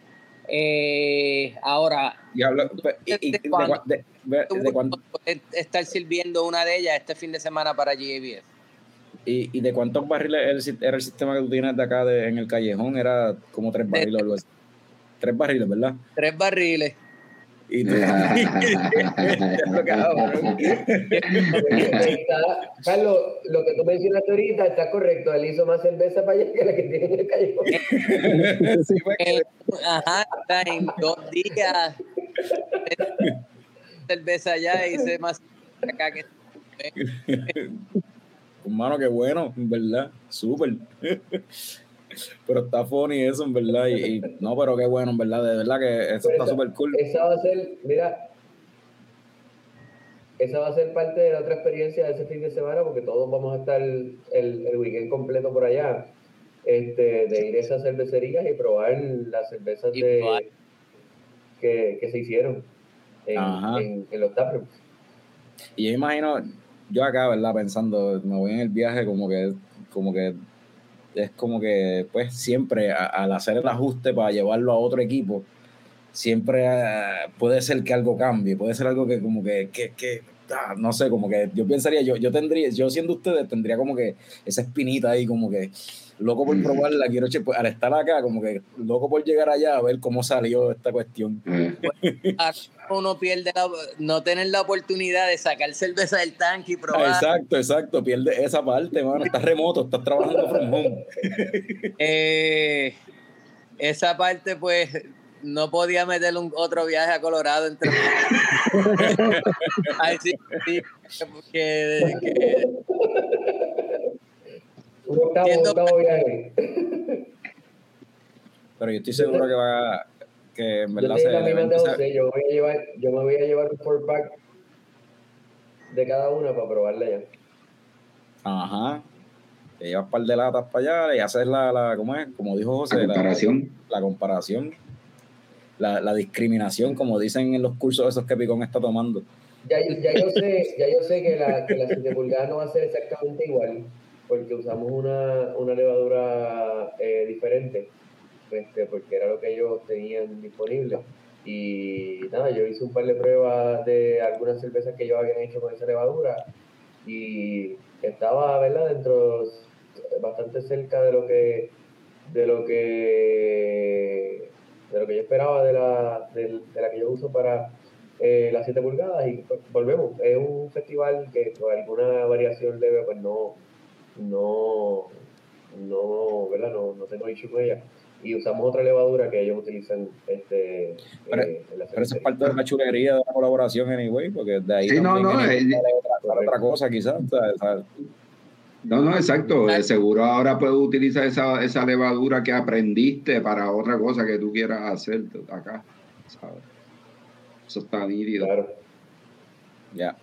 Eh, ahora, Y y- de, de- de- estar sirviendo una de ellas este fin de semana para GABF. y, y de cuántos barriles era el, sistema que tú tienes de acá de- en el callejón? Era como tres barriles o algo así. Tres barriles, ¿verdad? Tres barriles. Y tú- Carlos, lo que tú mencionaste ahorita está correcto. Él hizo más cerveza para allá que la que tiene en el callejón. Sí, ajá, está en dos días. Cerveza allá y hice más acá que Hermano, qué bueno, en verdad. Súper. Pero está funny eso, en verdad. Y, y- no, pero qué bueno, en verdad. De verdad que eso está súper cool. Esa va a ser, mira, esa va a ser parte de la otra experiencia de ese fin de semana porque todos vamos a estar el, el weekend completo por allá. Este, de ir a esas cervecerías y probar las cervezas de, que, que se hicieron en, Ajá. en, en los taprooms. Y yo imagino, yo acá, ¿verdad? Pensando, me voy en el viaje como que, como que es como que, pues, siempre al hacer el ajuste para llevarlo a otro equipo, siempre ah, puede ser que algo cambie, puede ser algo que como que, que, que, ah, no sé, como que yo pensaría, yo, yo tendría, yo siendo ustedes, tendría como que esa espinita ahí, como que loco por probarla, quiero, che, pues, al estar acá, como que loco por llegar allá a ver cómo salió esta cuestión. uno pierde la, no tener la oportunidad de sacar cerveza del tanque y probar. Exacto, exacto, pierde esa parte, mano, estás remoto, estás trabajando from home. Eh, esa parte, pues, no podía meter un, otro viaje a Colorado entre Ay, sí, sí, que, que- Un octavo, Entiendo. octavo viaje. Pero yo estoy seguro que va a, que en Yo verdad se evento José, yo, voy a llevar, yo me voy a llevar un four pack de cada una para probarla ya. Ajá. Te llevas un par de latas para allá y haces la, la ¿cómo es? Como dijo José, La la- comparación. La, comparación. La, la discriminación, como dicen en los cursos esos que Picón está tomando. Ya, ya yo sé, ya yo sé que la, que la 7 pulgadas no va a ser exactamente igual, porque usamos una, una levadura eh, diferente, este, porque era lo que ellos tenían disponible. Y nada, yo hice un par de pruebas de algunas cervezas que ellos habían hecho con esa levadura y estaba, ¿verdad?, dentro, bastante cerca de lo que de lo que de lo que yo esperaba de la, de, de la que yo uso para eh, las 7 pulgadas y pues, volvemos. Es un festival que por alguna variación leve pues no, no, no, ¿verdad? No, no tengo issue con ella. Y usamos otra levadura que ellos utilizan este, Pero- eh, en la Pero eso es parte de la chulería de la colaboración, anyway, porque de ahí Sí, no, no, viene eh, para otra, cosa, quizás. o sea, o sea, No, no, exacto. De seguro ahora puedes utilizar esa, esa levadura que aprendiste para otra cosa que tú quieras hacer acá. ¿sabes? Eso está nítido. Claro. Ya.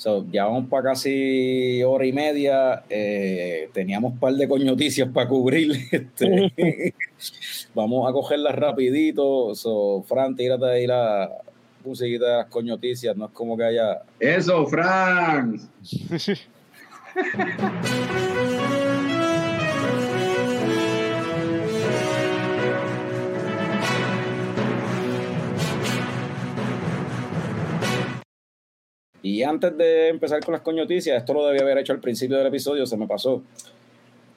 So, ya vamos para casi hora y media. eh, teníamos un par de coñoticias para cubrir. Este, vamos a cogerlas rapidito. So, Fran, tírate ahí la musiquita de las coñoticias. No es como que haya. Eso, Frank. Y antes de empezar con las coñoticias, esto lo debía haber hecho al principio del episodio, se me pasó.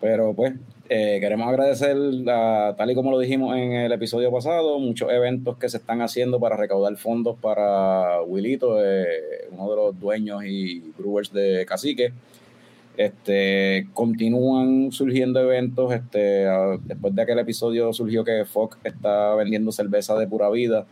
Pero pues, eh, queremos agradecer, a- tal y como lo dijimos en el episodio pasado, muchos eventos que se están haciendo para recaudar fondos para Wilito, eh, uno de los dueños y brewers de Cacique. Este, continúan surgiendo eventos. Este, a- después de aquel episodio surgió que Fox está vendiendo cerveza de pura vida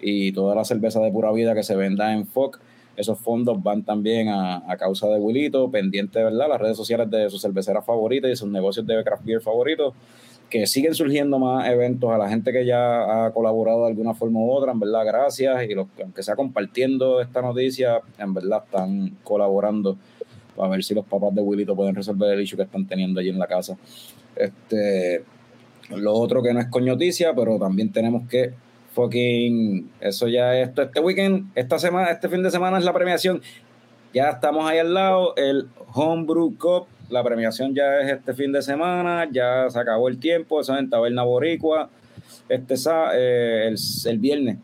y toda la cerveza de pura vida que se venda en Fox esos fondos van también a, a causa de Wilito, pendiente, ¿verdad? Las redes sociales de sus cerveceras favoritas y sus negocios de craft beer favoritos, que siguen surgiendo más eventos a la gente que ya ha colaborado de alguna forma u otra, en verdad, gracias. Y los que, aunque sea compartiendo esta noticia, en verdad están colaborando para ver si los papás de Wilito pueden resolver el issue que están teniendo allí en la casa. Este, lo otro que no es coñoticia, pero también tenemos que fucking eso ya esto este weekend esta semana este fin de semana es la premiación. Ya estamos ahí al lado el Homebrew Cup la premiación ya es este fin de semana ya se acabó el tiempo eso es en Taberna Boricua este eh, el, el viernes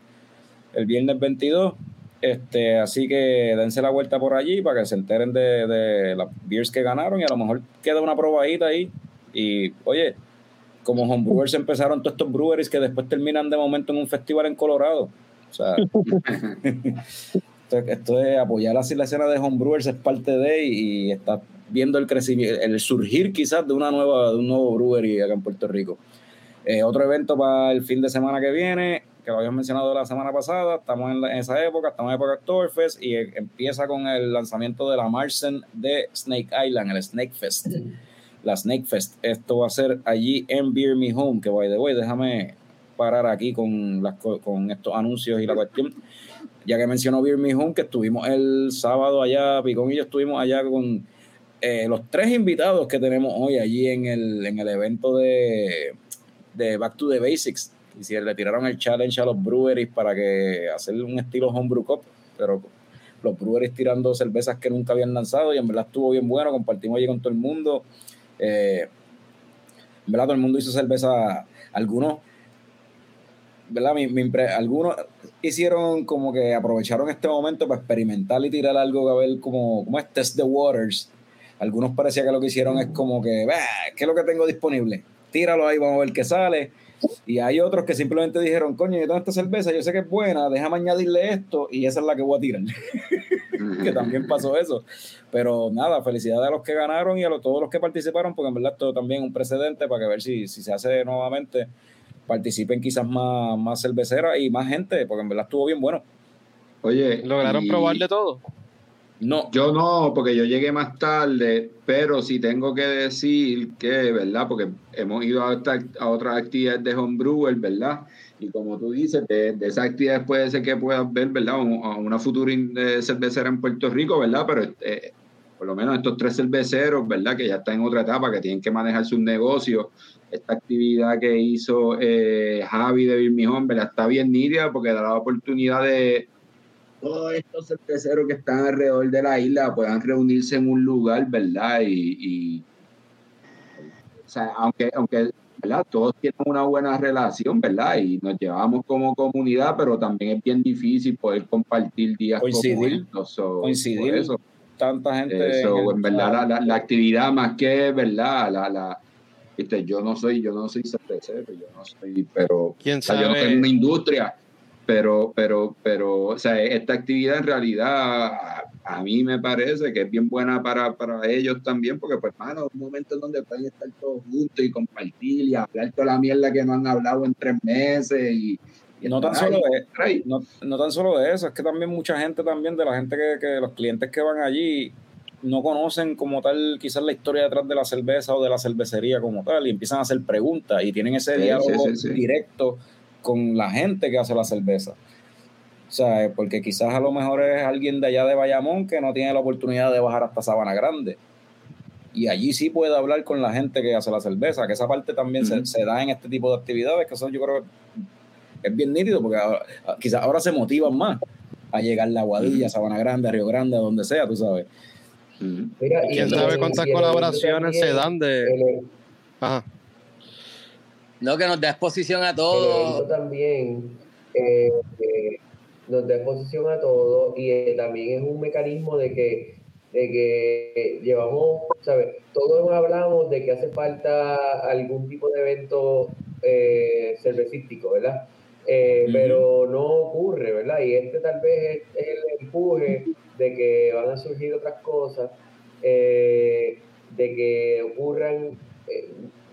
el viernes 22 este así que dense la vuelta por allí para que se enteren de, de las beers que ganaron y a lo mejor queda una probadita ahí y oye como homebrewers empezaron todos estos breweries que después terminan de momento en un festival en Colorado. O sea, esto, esto de apoyar así la escena de homebrewers es parte de y, y está viendo el crecimiento, el surgir quizás de una nueva, de un nuevo brewery acá en Puerto Rico. Eh, otro evento para el fin de semana que viene, que lo habíamos mencionado la semana pasada, estamos en, la- en esa época, estamos en época de Oktoberfest y eh, empieza con el lanzamiento de la Marsen de Snake Island, el Snake Fest la Snake Fest. Esto va a ser allí en Beer Me Home, que by the way, déjame parar aquí con, las, co- con estos anuncios y la cuestión. Ya que mencionó Beer Me Home, que estuvimos el sábado allá, Picón y yo estuvimos allá con eh, los tres invitados que tenemos hoy allí en el, en el evento de, de Back to the Basics. Y si le tiraron el challenge a los breweries para que hacer un estilo homebrew cup, pero los breweries tirando cervezas que nunca habían lanzado y en verdad estuvo bien bueno, compartimos allí con todo el mundo. Eh, verdad, todo el mundo hizo cerveza. Algunos, ¿verdad? Algunos hicieron como que aprovecharon este momento para experimentar y tirar algo a ver como, como es test the waters. Algunos parecía que lo que hicieron es como que, "Bah, ¿qué es lo que tengo disponible? Tíralo ahí, vamos a ver qué sale. Y hay otros que simplemente dijeron, coño, yo tengo esta cerveza, yo sé que es buena, déjame añadirle esto y esa es la que voy a tirar que también pasó eso. Pero nada, felicidades a los que ganaron y a los- todos los que participaron, porque en verdad esto también es un precedente para que ver si, si se hace nuevamente, participen quizás más, más cerveceras y más gente, porque en verdad estuvo bien bueno. Oye, ¿Lograron y probar de todo? No, Yo no, porque yo llegué más tarde, pero sí tengo que decir que, ¿verdad? Porque hemos ido a, esta- a otras actividades de homebrewer, ¿verdad? Y como tú dices, de, de esas actividades puede ser que puedas ver, ¿verdad? A una futura eh, cervecera en Puerto Rico, ¿verdad? Pero eh, por lo menos estos tres cerveceros, ¿verdad? Que ya están en otra etapa, que tienen que manejar sus negocios. Esta actividad que hizo eh, Javi de Birmijón, ¿verdad? Está bien nítida porque da la oportunidad de todos estos cerveceros que están alrededor de la isla puedan reunirse en un lugar, ¿verdad? Y, y- o sea, aunque, aunque ¿verdad? todos tienen una buena relación, ¿verdad? Y nos llevamos como comunidad, pero también es bien difícil poder compartir días como Coincidir. So, Coincidir. por eso, tanta gente. eso, en en verdad, la, la- la actividad más que, ¿verdad? La, la, Viste, yo no soy, yo no soy cervecero, yo no soy, pero ¿Quién o sea, yo no sabe? tengo una industria, pero, pero, pero, o sea, esta actividad en realidad a, mí me parece que es bien buena para, para ellos también, porque pues, mano, un momento en donde pueden estar todos juntos y compartir y hablar toda la mierda que no han hablado en tres meses y, y No tan solo ahí. No, no tan solo de eso, es que también mucha gente también, de la gente que, que los clientes que van allí, no conocen como tal quizás la historia detrás de la cerveza o de la cervecería como tal y empiezan a hacer preguntas y tienen ese Sí, diálogo sí, sí, sí. directo con la gente que hace la cerveza. O sea, porque quizás a lo mejor es alguien de allá de Bayamón que no tiene la oportunidad de bajar hasta Sabana Grande. Y allí sí puede hablar con la gente que hace la cerveza, que esa parte también se- da en este tipo de actividades, que eso yo creo que es bien nítido, porque ahora- quizás ahora se motivan más a llegar a la Aguadilla, a Sabana Grande, a Río Grande, a donde sea, tú sabes. Mira, ¿Quién sabe cuántas colaboraciones se también, dan de... el- Ajá. No, que nos da exposición a el todo. también eh, eh, nos da exposición a todo y eh, también es un mecanismo de que, de que llevamos, ¿sabes? Todos hablamos de que hace falta algún tipo de evento cervecístico, ¿verdad? Pero no ocurre, ¿verdad? Y este tal vez es, el empuje de que van a surgir otras cosas, de que ocurran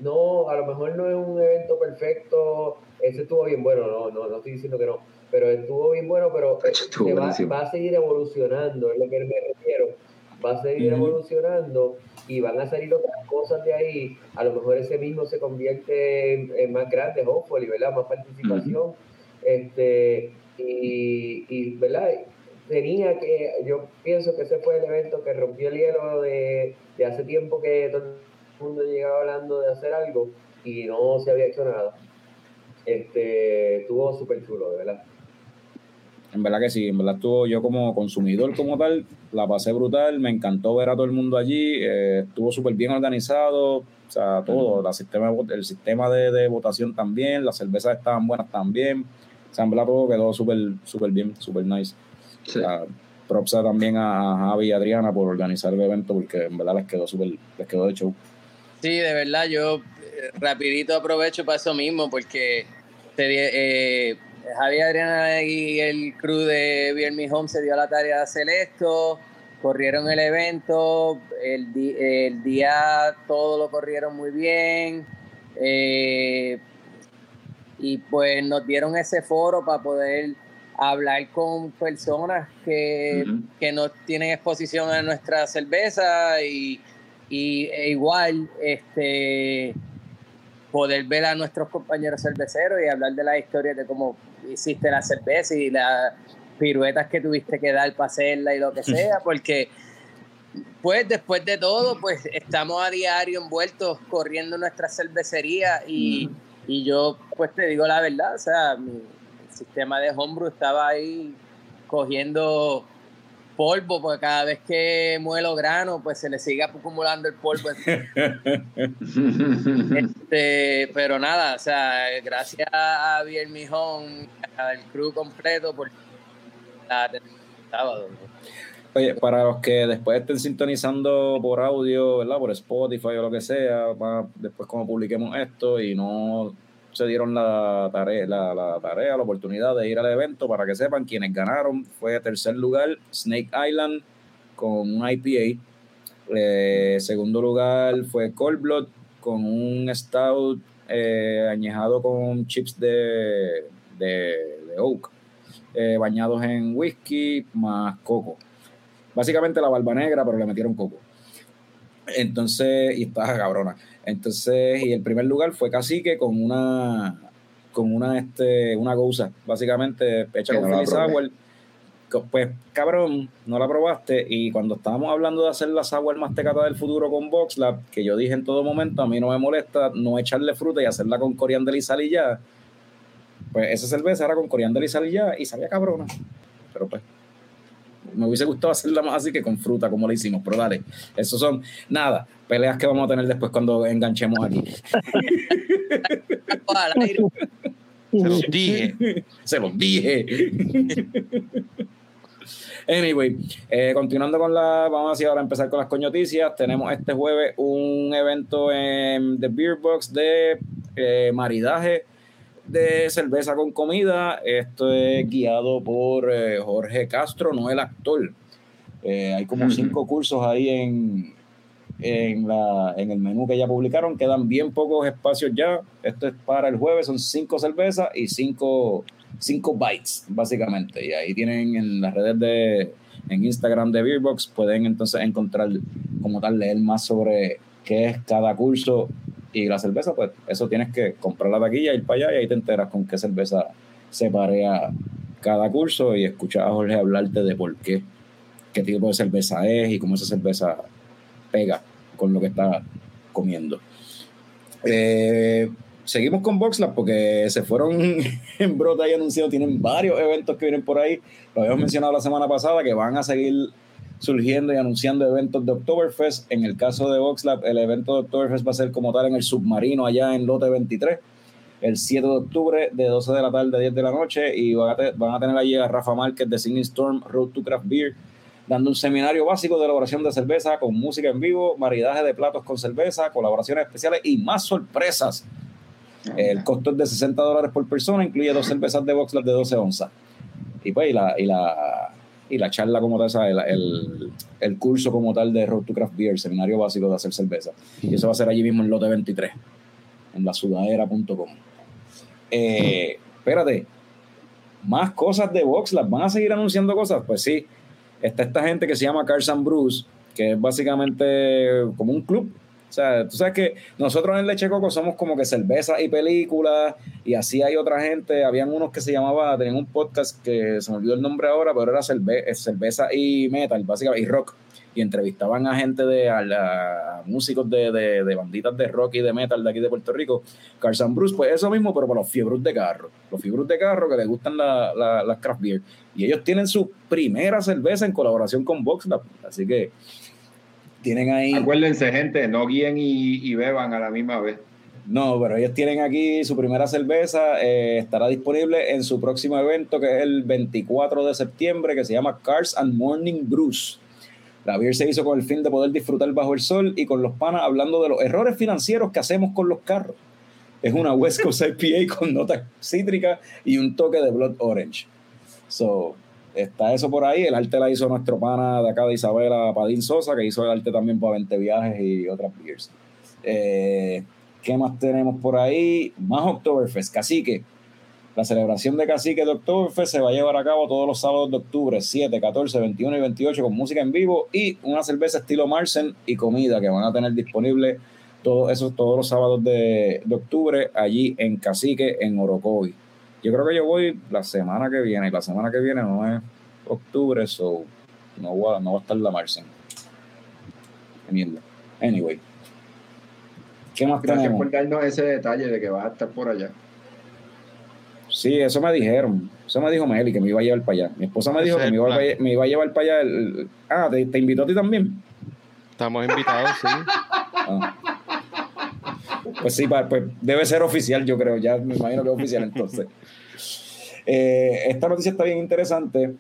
no, a lo mejor no es un evento perfecto, ese estuvo bien bueno, no, no, no estoy diciendo que no, pero estuvo bien bueno, pero eh, se va, a seguir evolucionando, es lo que me refiero, va a seguir evolucionando y van a salir otras cosas de ahí, a lo mejor ese mismo se convierte en, en más grande, hopefully, ¿verdad? Más participación, este, y, y, ¿verdad? Tenía que, yo pienso que ese fue el evento que rompió el hielo de, de hace tiempo que todo mundo llegaba hablando de hacer algo y no se había hecho nada. Este, estuvo súper chulo, de verdad. En verdad que sí, en verdad estuvo yo como consumidor como tal, la pasé brutal, me encantó ver a todo el mundo allí, eh, estuvo súper bien organizado, o sea, todo, la sistema, el sistema de, de votación también, las cervezas estaban buenas también, o sea, en verdad todo quedó súper súper bien, súper nice. Sí. O sea, también a, a Javi y Adriana por organizar el evento porque en verdad les quedó súper, les quedó de show. Sí, de verdad, yo eh, rapidito aprovecho para eso mismo, porque eh, Javier Adriana y el crew de Beer Me Home se dio la tarea de hacer esto, corrieron el evento, el, di- el día todo lo corrieron muy bien, eh, y pues nos dieron ese foro para poder hablar con personas que, que no tienen exposición a nuestra cerveza y, y e igual este poder ver a nuestros compañeros cerveceros y hablar de la historia de cómo hiciste la cerveza y las piruetas que tuviste que dar para hacerla y lo que sea, porque pues después de todo, pues estamos a diario envueltos corriendo nuestra cervecería y, y yo pues te digo la verdad, o sea, mi sistema de homebrew estaba ahí cogiendo polvo, porque cada vez que muelo grano, pues se le sigue acumulando el polvo. Este, pero nada, o sea, gracias a Biel Mijón, al crew completo por la sábado. Oye, para los que después estén sintonizando por audio, ¿verdad? Por Spotify o lo que sea, va- después como publiquemos esto y no se dieron la tarea, la, la tarea, la oportunidad de ir al evento, para que sepan, quienes ganaron fue tercer lugar Snake Island con un IPA, Eh, segundo lugar fue Cold Blood con un stout eh, añejado con chips de, de, oak, eh, bañados en whisky más coco básicamente la barba negra, pero le metieron coco. Entonces, y estaba cabrona. Entonces, y el primer lugar fue Cacique con una con una este una goza, básicamente hecha Que con no. Sour. Co- Pues, cabrón, no la probaste. Y cuando estábamos hablando de hacer la sour más tecata del futuro con VoxLab, que yo dije en todo momento, a mí no me molesta no echarle fruta y hacerla con coriander y sal y ya. Pues esa cerveza era con coriander y sal y ya, y sabía cabrona. Pero pues, me hubiese gustado hacerla más así que con fruta, como la hicimos, pero dale. Esos son, nada, peleas que vamos a tener después cuando enganchemos aquí. Se los dije. Se los dije. Anyway, eh, continuando con la, vamos así ahora a empezar con las coñoticias. Tenemos este jueves un evento en The Beer Box de eh, maridaje de cerveza con comida. Esto es guiado por eh, Jorge Castro, no el actor. Eh, hay como cinco cursos ahí en, en, la, en el menú que ya publicaron. Quedan bien pocos espacios ya. Esto es para el jueves, son cinco cervezas y cinco, cinco bites, básicamente. Y ahí tienen en las redes de en Instagram de Beerbox, pueden entonces encontrar como tal, leer más sobre qué es cada curso y la cerveza, pues eso tienes que comprar la taquilla, ir para allá y ahí te enteras con qué cerveza se parea cada curso y escuchar a Jorge hablarte de por qué, qué tipo de cerveza es y cómo esa cerveza pega con lo que está comiendo. Eh, seguimos con VoxLab porque se fueron en brota y anunciado, tienen varios eventos que vienen por ahí. Lo habíamos mencionado la semana pasada que van a seguir surgiendo y anunciando eventos de Oktoberfest. En el caso de VoxLab, el evento de Oktoberfest va a ser como tal en el submarino allá en Lote 23, el 7 de octubre de 12 de la tarde a 10 de la noche y van a, te- van a tener allí a Rafa Márquez de Singing Storm Road to Craft Beer dando un seminario básico de elaboración de cerveza con música en vivo, maridaje de platos con cerveza, colaboraciones especiales y más sorpresas. El costo es de 60 dólares por persona, incluye dos cervezas de Voxlab de 12 onzas. Y pues, y la, y la, y la charla como tal, el, el, curso como tal de Road to Craft Beer, seminario básico de hacer cerveza. Y eso va a ser allí mismo en lote 23, en la sudadera.com. Eh, espérate, más cosas de Voxlab, ¿van a seguir anunciando cosas? Pues sí, está esta gente que se llama Cars and Bruce, que es básicamente como un club. O sea, tú sabes que nosotros en Leche Coco somos como que cerveza y películas, y así hay otra gente. Habían unos que se llamaba, tenían un podcast que se me olvidó el nombre ahora, pero era cerve- eh, cerveza y metal, básicamente, y rock. Y entrevistaban a gente de, a, la- músicos de, de, de banditas de rock y de metal de aquí de Puerto Rico. And Bruce, pues eso mismo, pero para los fiebros de carro. Los fiebros de carro que les gustan la- la- las craft beer. Y ellos tienen su primera cerveza en colaboración con VoxLab. Así que tienen ahí. Acuérdense, gente, no guíen y, y beban a la misma vez. No, pero ellos tienen aquí su primera cerveza. eh, estará disponible en su próximo evento, que es el 24 de septiembre, que se llama Cars and Morning Brews. La beer se hizo con el fin de poder disfrutar bajo el sol y con los panas hablando de los errores financieros que hacemos con los carros. Es una West Coast IPA con notas cítricas y un toque de Blood Orange. So, está eso por ahí. El arte la hizo nuestro pana de acá de Isabela, Padín Sosa, que hizo el arte también para 20 viajes y otras beers. Eh, ¿Qué más tenemos por ahí? Más Oktoberfest, Cacique. La celebración de Cacique de Oktoberfest se va a llevar a cabo todos los sábados de octubre, 7, 14, 21 y 28, con música en vivo y una cerveza estilo Marsen y comida que van a tener disponible todos esos, todos los sábados de, de octubre allí en Cacique, en Orocovi. Yo creo que yo voy la semana que viene, y la semana que viene no es octubre, so no va, no va a estar la Marsen. Qué mierda. Anyway. ¿Qué más Gracias tenemos? por darnos ese detalle de que vas a estar por allá. Sí, eso me dijeron. Eso me dijo Meli, que me iba a llevar para allá. Mi esposa me dijo que me iba, a, plan. me iba a llevar para allá. el- el- ah, ¿te, te invitó a ti también? Estamos invitados, sí. Ah. Pues sí, pues debe ser oficial, yo creo. Ya me imagino que es oficial entonces. Eh, esta noticia está bien interesante.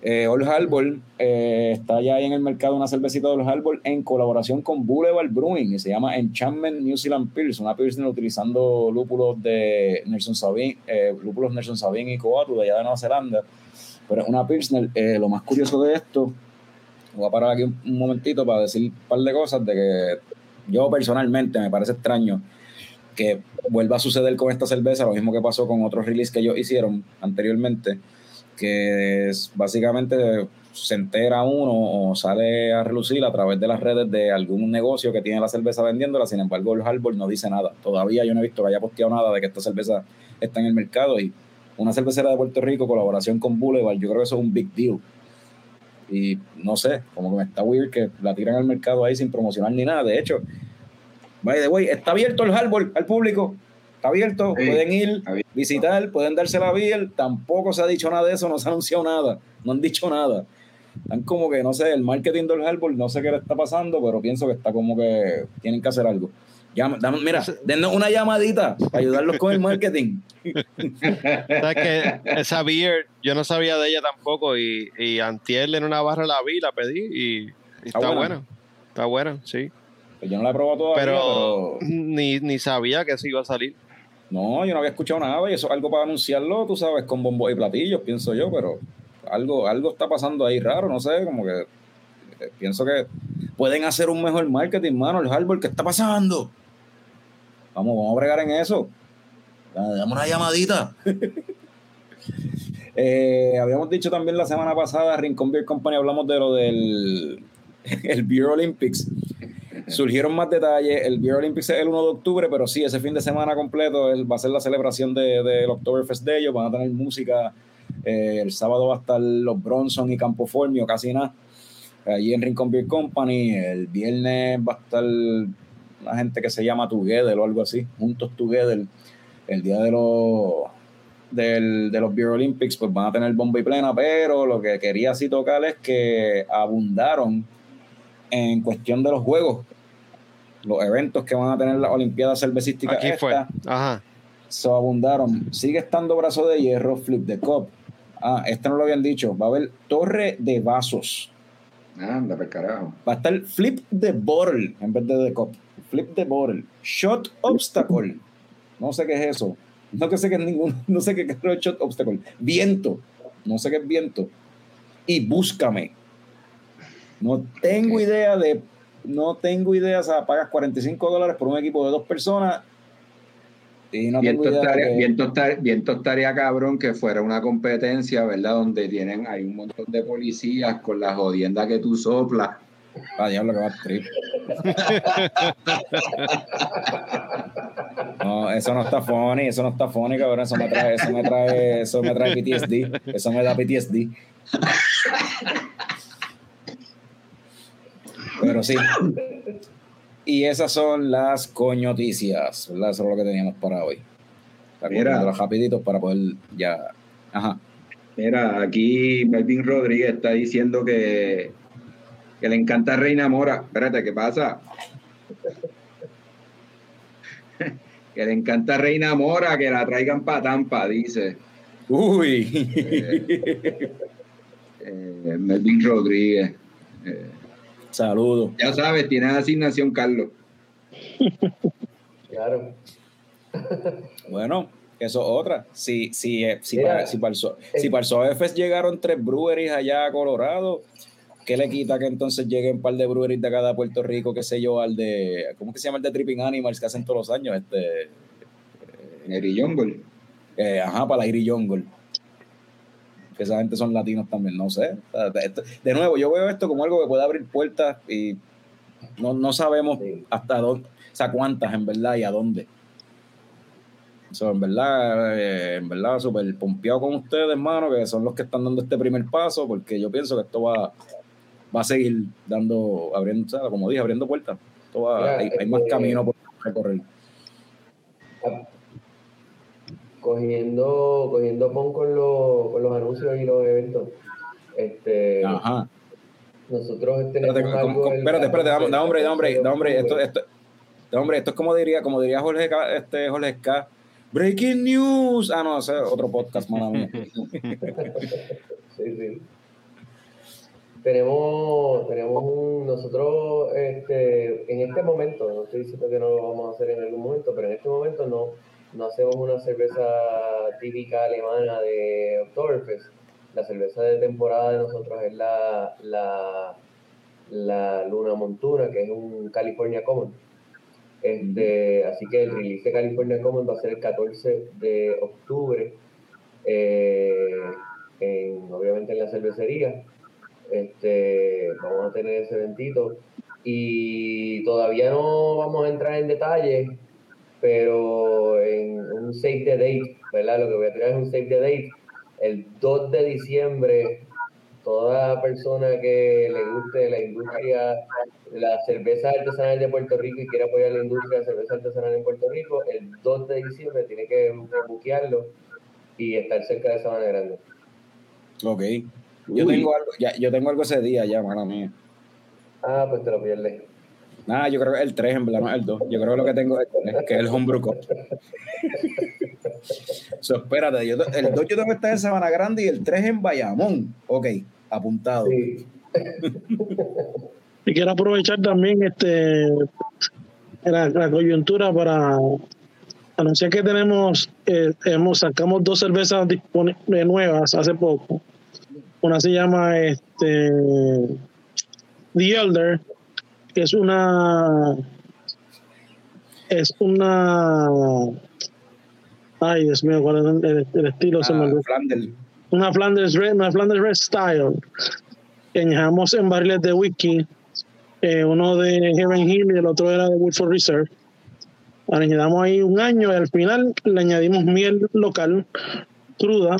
Eh, Old Harbor eh, está ya ahí en el mercado una cervecita de Old Harbor en colaboración con Boulevard Brewing y se llama Enchantment New Zealand Pills, una Pilsner utilizando lúpulos de Nelson Sabin, eh, lúpulos Nelson Sabin y Coatu de allá de Nueva Zelanda. Pero es una Pilsner. eh, lo más curioso de esto, voy a parar aquí un, un momentito para decir un par de cosas de que yo personalmente me parece extraño que vuelva a suceder con esta cerveza, lo mismo que pasó con otros releases que ellos hicieron anteriormente, que básicamente se entera uno o sale a relucir a través de las redes de algún negocio que tiene la cerveza vendiéndola, sin embargo el Harbor no dice nada. Todavía yo no he visto que haya posteado nada de que esta cerveza está en el mercado y una cervecera de Puerto Rico, colaboración con Boulevard, yo creo que eso es un big deal. Y no sé, como que me está weird que la tiran al mercado ahí sin promocionar ni nada. De hecho, by the way, está abierto el Harbor al público. Está abierto, Sí, pueden ir, abierto. visitar, pueden darse la beer. Tampoco se ha dicho nada de eso, no se ha anunciado nada, no han dicho nada. Están como que, no sé, el marketing del Harbor, no sé qué le está pasando, pero pienso que está como que tienen que hacer algo. Llama- dame- mira, dennos una llamadita para ayudarlos con el marketing. ¿Sabes que esa beer, yo no sabía de ella tampoco y, y antier en una barra la vi, la pedí y, y está buena? buena. Está buena, sí. Pues yo no la he probado todavía, Pero, pero... Ni, ni sabía que se iba a salir. No, yo no había escuchado nada y eso es algo para anunciarlo, tú sabes, con bombos y platillos, pienso yo, pero algo, algo está pasando ahí raro, no sé, como que eh, pienso que pueden hacer un mejor marketing, mano, el hardware, ¿qué está pasando? Vamos, vamos a bregar en eso. Dame una llamadita. Eh, habíamos dicho también la semana pasada, Rincón Beer Company, hablamos de lo del el Beer Olympics. Surgieron más detalles. El Beer Olympics es el 1 de octubre, pero sí, ese fin de semana completo va a ser la celebración del de, del Oktoberfest de ellos. Van a tener música. Eh, el sábado va a estar los Bronson y Campo Formio, casi nada. Allí en Rincón Beer Company. El viernes va a estar una gente que se llama Together o algo así, Juntos Together. El día de los del, de los Beer Olympics, pues van a tener bomba y plena, pero lo que quería así tocar es que abundaron en cuestión de los juegos, los eventos que van a tener las Olimpiadas Cervecísticas. Aquí esta, fue. Ajá. So abundaron. Sigue estando brazo de hierro, flip de cup. Ah, este no lo habían dicho. Va a haber torre de vasos. Anda, per carajo. Va a estar flip de bottle en vez de de cup. Flip de bottle. Shot obstacle. No sé qué es eso. No que sé qué es ningún. No sé qué es shot obstacle. Viento. No sé qué es viento. Y búscame. No tengo idea de. No tengo idea. O sea, pagas 45 dólares por un equipo de dos personas. Y no Viento estaría, viento estar- viento estaría cabrón que fuera una competencia, ¿verdad? Donde tienen, hay un montón de policías con la jodienda que tú soplas. Ah, diablo, que va a trip. No, eso no está funny, eso no está funny, cabrón. Eso me trae, eso me trae, eso me trae PTSD. Eso me da PTSD. Pero sí. Y esas son las coñoticias, ¿verdad? Eso es lo que teníamos para hoy. Mira. rapiditos para poder ya. Ajá. Mira, aquí Melvin Rodríguez está diciendo que, que le encanta Reina Mora. Espérate, ¿qué pasa? que le encanta Reina Mora, que la traigan para Tampa, dice Uy. eh, Melvin Rodríguez. Eh, Saludos. ya sabes, tienes asignación, Carlos. Claro. Bueno, eso es otra. Si, si, eh, si, Mira, para, si, para el, eh, si para el SOEFES llegaron tres breweries allá a Colorado, ¿qué le quita que entonces lleguen un par de breweries de acá de Puerto Rico, qué sé yo, al de, ¿cómo que se llama el de Tripping Animals que hacen todos los años? Este, eh, ajá, para la Iri Jungle. Que esa gente son latinos también, no sé. De, nuevo, yo veo esto como algo que puede abrir puertas y no, no sabemos Sí. hasta dónde, o sea, cuántas en verdad y a dónde. So, en verdad, eh, en verdad, súper pompeado con ustedes, hermano, que son los que están dando este primer paso, porque yo pienso que esto va, va a seguir dando, abriendo, o sea, como dije, abriendo puertas. Esto va- Mira, hay, hay más este- camino por recorrer. Cogiendo, cogiendo pon con, los- con los anuncios y los eventos. Este, Ajá. nosotros tenemos Espérate, algo como- el espérate, espérate, da, 14 da hombre, da hombre, da hombre, esto, esto, da hombre, esto es como diría, como diría Jorge, K- este, Jorge K. Breaking news. Ah, no, ese es otro podcast, mala mía. Sí, sí. Tenemos, tenemos un, nosotros, este, en este momento, no estoy diciendo que no lo vamos a hacer en algún momento, pero en este momento no, no hacemos una cerveza típica alemana de Oktoberfest. La cerveza de temporada de nosotros es la, la, la Luna Montuna, que es un California Common. Este, así que el release de California Common va a ser el 14 de octubre, eh, en, obviamente en la cervecería. Este, vamos a tener ese eventito y todavía no vamos a entrar en detalles, pero en un save the date, ¿verdad? Lo que voy a tirar es un save the date. El 2 de diciembre, toda persona que le guste la industria la cerveza artesanal de Puerto Rico y quiera apoyar la industria de cerveza artesanal en Puerto Rico, el 2 de diciembre tiene que buquearlo y estar cerca de Sabana Grande. Ok. Yo Uy. tengo algo, ya, yo tengo algo ese día ya, mala mía. Ah, pues te lo pierdes. Nada, yo creo que es el 3 en verdad, no es el 2. Yo creo que lo que tengo es el 3, que es el Homebrew Cup. So, espérate, yo, el 2 yo tengo que estar en Sabana Grande y el 3 en Bayamón. Ok, apuntado. Sí. Y quiero aprovechar también este la, la coyuntura para anunciar que tenemos, eh, hemos sacamos dos cervezas nuevas hace poco. Una se llama este The Elder, es una es una ay Dios mío, cuál es el, el- estilo se me Ah, Flanders. una Flanders Red, una Flanders Red Style que añadamos en barriles de whisky, eh, uno de Heaven Hill y el otro era de Woodford Reserve. Añadamos ahí un año y al final le añadimos miel local, cruda,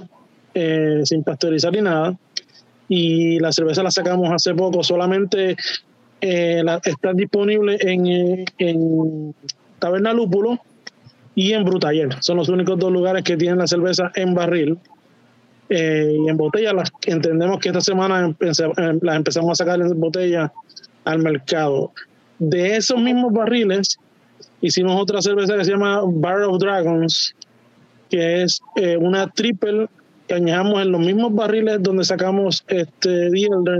eh, sin pasteurizar ni nada. Y la cerveza la sacamos hace poco, solamente eh, la- en, en Taberna Lúpulo y en Brutaller. Son los únicos dos lugares que tienen la cerveza en barril. Eh, y en botella las entendemos que esta semana empece- eh, las empezamos a sacar en botella al mercado. De esos mismos barriles hicimos otra cerveza que se llama Bar of Dragons, que es eh, una triple que añadamos en los mismos barriles donde sacamos este The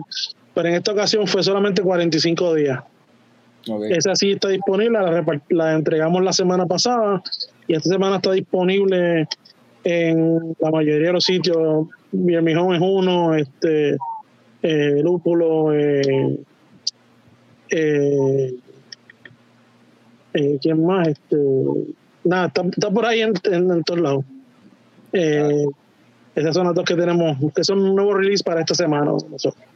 pero en esta ocasión fue solamente 45 días. Esa sí está disponible, la, entregamos la semana pasada y esta semana está disponible en la mayoría de los sitios. Birmingham es uno, este, eh, Lúpulo, eh, eh, ¿quién más? Este, nada, está, está por ahí en, en- en todos lados. Esas son las dos que tenemos, que son un nuevo release para esta semana. nosotros.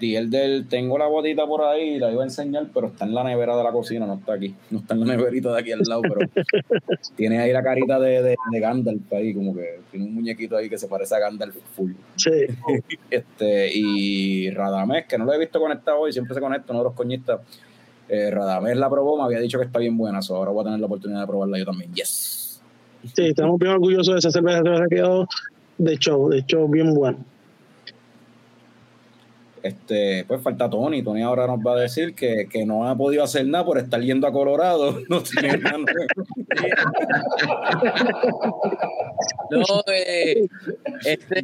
Y el del, tengo la botita por ahí, la iba a enseñar, pero está en la nevera de la cocina, no está aquí. No está en la neverita de aquí al lado, pero tiene ahí la carita de, de, de Gandalf ahí, como que tiene un muñequito ahí que se parece a Gandalf full. Sí. Este, y Radamés, que no lo he visto conectado hoy, siempre se conecta, uno de los coñistas. Eh, Radamés la probó, me había dicho que está bien buena, so ahora voy a tener la oportunidad de probarla yo también. Yes. Sí, estamos bien orgullosos de esa cerveza, cerveza ha quedado de show, de show bien bueno. Este, pues falta Tony. Tony ahora nos va a decir que, que no ha podido hacer nada por estar yendo a Colorado. No tiene nada. No, eh, este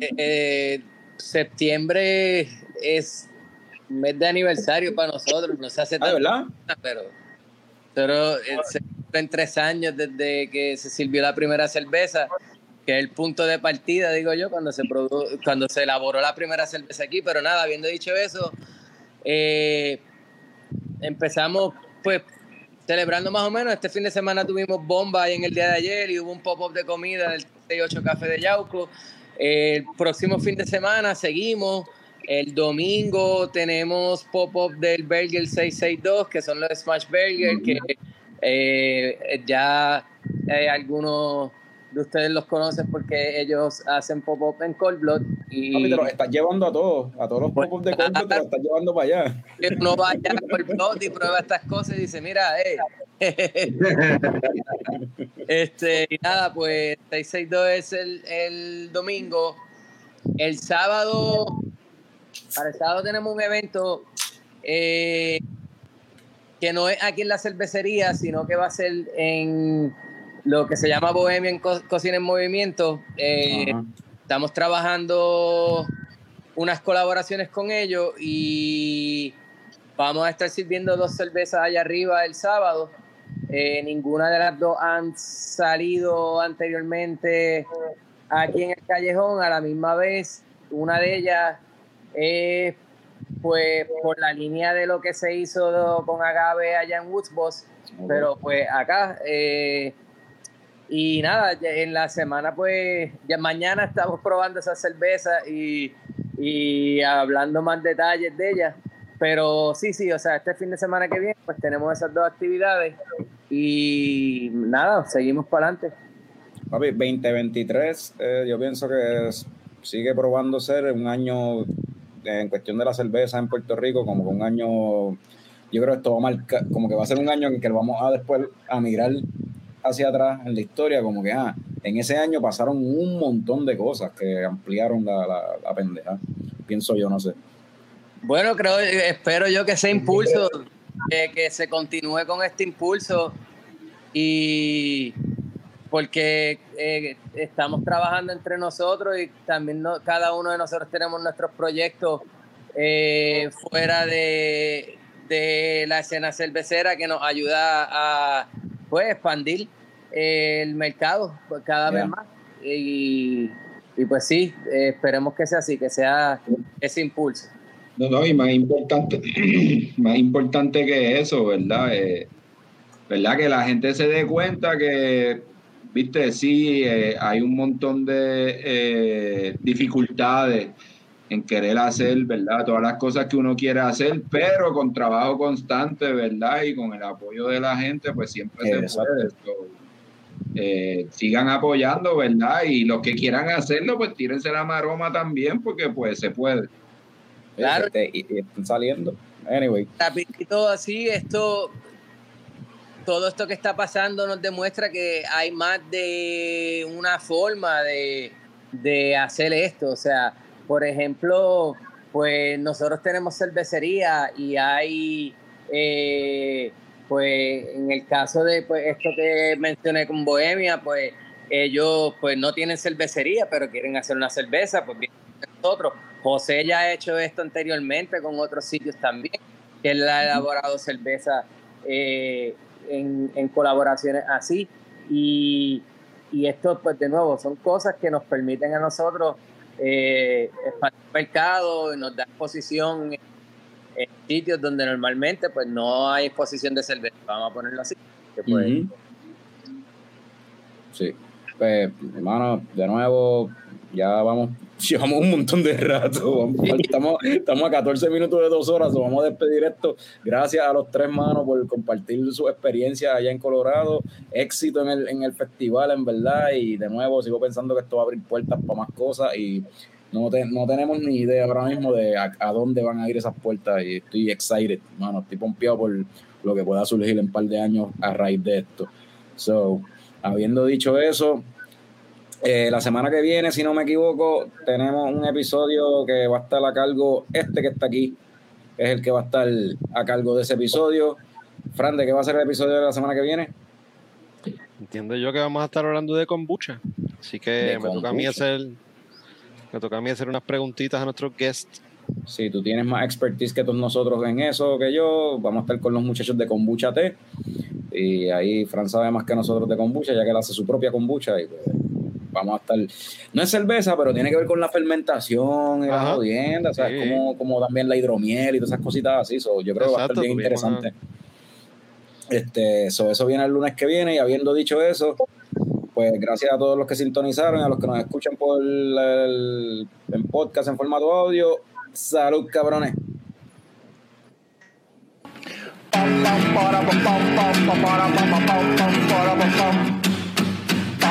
eh, eh, septiembre es mes de aniversario para nosotros, no se hace Ah, tan ¿verdad? pero, pero eh, se cumplen tres años desde que se sirvió la primera cerveza, que es el punto de partida, digo yo, cuando se produ- cuando se elaboró la primera cerveza aquí. Pero nada, habiendo dicho eso, eh, empezamos pues celebrando más o menos. Este fin de semana tuvimos bomba ahí en el día de ayer y hubo un pop-up de comida del 68 Café de Yauco. El próximo fin de semana seguimos. El domingo tenemos pop-up del Burger 662, que son los Smash Burger, que eh, ya eh, algunos de ustedes los conocen porque ellos hacen pop-up en Cold Blood. Y Papi, te los estás llevando a todos, a todos los pocos de Colbert, te los estás llevando para allá. uno vaya a Cold Blood y prueba estas cosas y dice, mira, eh. este, y nada, pues 662 es el, el domingo. El sábado, para el sábado tenemos un evento eh, que no es aquí en la cervecería, sino que va a ser en lo que se llama Bohemian Co- Cocina en Movimiento. Eh. Estamos trabajando unas colaboraciones con ellos y vamos a estar sirviendo dos cervezas allá arriba el sábado. Eh, ninguna de las dos han salido anteriormente aquí en el callejón a la misma vez. Una de ellas es pues por la línea de lo que se hizo con Agave allá en Woods Boss, pero pues acá eh, y nada, en la semana pues ya mañana estamos probando esa cerveza y, y hablando más detalles de ella. Pero sí, sí, o sea, este fin de semana que viene pues tenemos esas dos actividades y nada, seguimos para adelante. Papi, 2023, eh, yo pienso que es- sigue probando ser un año eh, en cuestión de la cerveza en Puerto Rico, como que un año, yo creo que esto va a marcar, como que va a ser un año en que vamos a después a mirar hacia atrás en la historia, como que, ah, en ese año pasaron un montón de cosas que ampliaron la, la, la pendeja, pienso yo, no sé. Bueno, creo, espero yo que ese impulso, que, que se continúe con este impulso y porque eh, estamos trabajando entre nosotros y también no- cada uno de nosotros tenemos nuestros proyectos eh, fuera de, de la escena cervecera que nos ayuda a pues expandir eh, el mercado cada Yeah. vez más y, y pues sí, eh, esperemos que sea así, que sea ese impulso. No, no, y más importante, más importante que eso, ¿verdad? Eh, ¿Verdad? Que la gente se dé cuenta que, viste, sí, eh, hay un montón de eh, dificultades en querer hacer, ¿verdad? Todas las cosas que uno quiere hacer, pero con trabajo constante, ¿verdad? Y con el apoyo de la gente, pues siempre se puede. Eh, sigan apoyando, ¿verdad? Y los que quieran hacerlo, pues tírense la maroma también, porque pues se puede. Claro. Este, y, y están saliendo. Anyway, rapidito así, esto, todo esto que está pasando nos demuestra que hay más de una forma de, de hacer esto. O sea, por ejemplo, pues nosotros tenemos cervecería y hay, eh, pues en el caso de pues, esto que mencioné con Bohemia, pues ellos pues no tienen cervecería, pero quieren hacer una cerveza, pues bien nosotros. José ya ha hecho esto anteriormente con otros sitios también, que él ha elaborado cerveza eh, en, en colaboraciones así. Y, y esto, pues de nuevo, son cosas que nos permiten a nosotros eh, el mercado nos da exposición en, sitios donde normalmente pues no hay exposición de cerveza, vamos a ponerlo así. Que. Sí. Pues, hermano, de nuevo, ya vamos, llevamos un montón de rato. Estamos, estamos a 14 minutos de dos horas, vamos a despedir esto. Gracias a los tres manos por compartir su experiencia allá en Colorado. Éxito en el, en el festival, en verdad. Y de nuevo, sigo pensando que esto va a abrir puertas para más cosas y no, te- no tenemos ni idea ahora mismo de a, a dónde van a ir esas puertas. Y estoy excited, mano. Estoy pompeado por lo que pueda surgir en un par de años a raíz de esto. So, habiendo dicho eso, eh, la semana que viene, si no me equivoco, tenemos un episodio que va a estar a cargo, este que está aquí, es el que va a estar a cargo de ese episodio. Fran, ¿de qué va a ser el episodio de la semana que viene? Entiendo yo que vamos a estar hablando de kombucha. Así que De me toca a mí hacer me toca a mí hacer unas preguntitas a nuestros guests. Si tú tienes más expertise que todos nosotros en eso que yo, vamos a estar con los muchachos de Kombucha T. Y ahí Fran sabe más que nosotros de kombucha, ya que él hace su propia kombucha. Y pues, vamos a estar. No es cerveza, pero tiene que ver con la fermentación y la Ajá. jodienda, o sea, Sí. como, como también la hidromiel y todas esas cositas así. So, yo creo que va a estar bien interesante. Este, so, eso viene el lunes que viene. Y habiendo dicho eso, pues gracias a todos los que sintonizaron, a los que nos escuchan por el, el- en podcast en formato audio. Salud, cabrones. Para, para, para.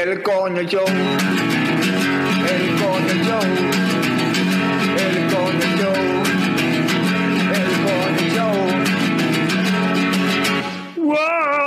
El Coño Show. El Coño Show. El Coño Show. El Coño Show. Whoa.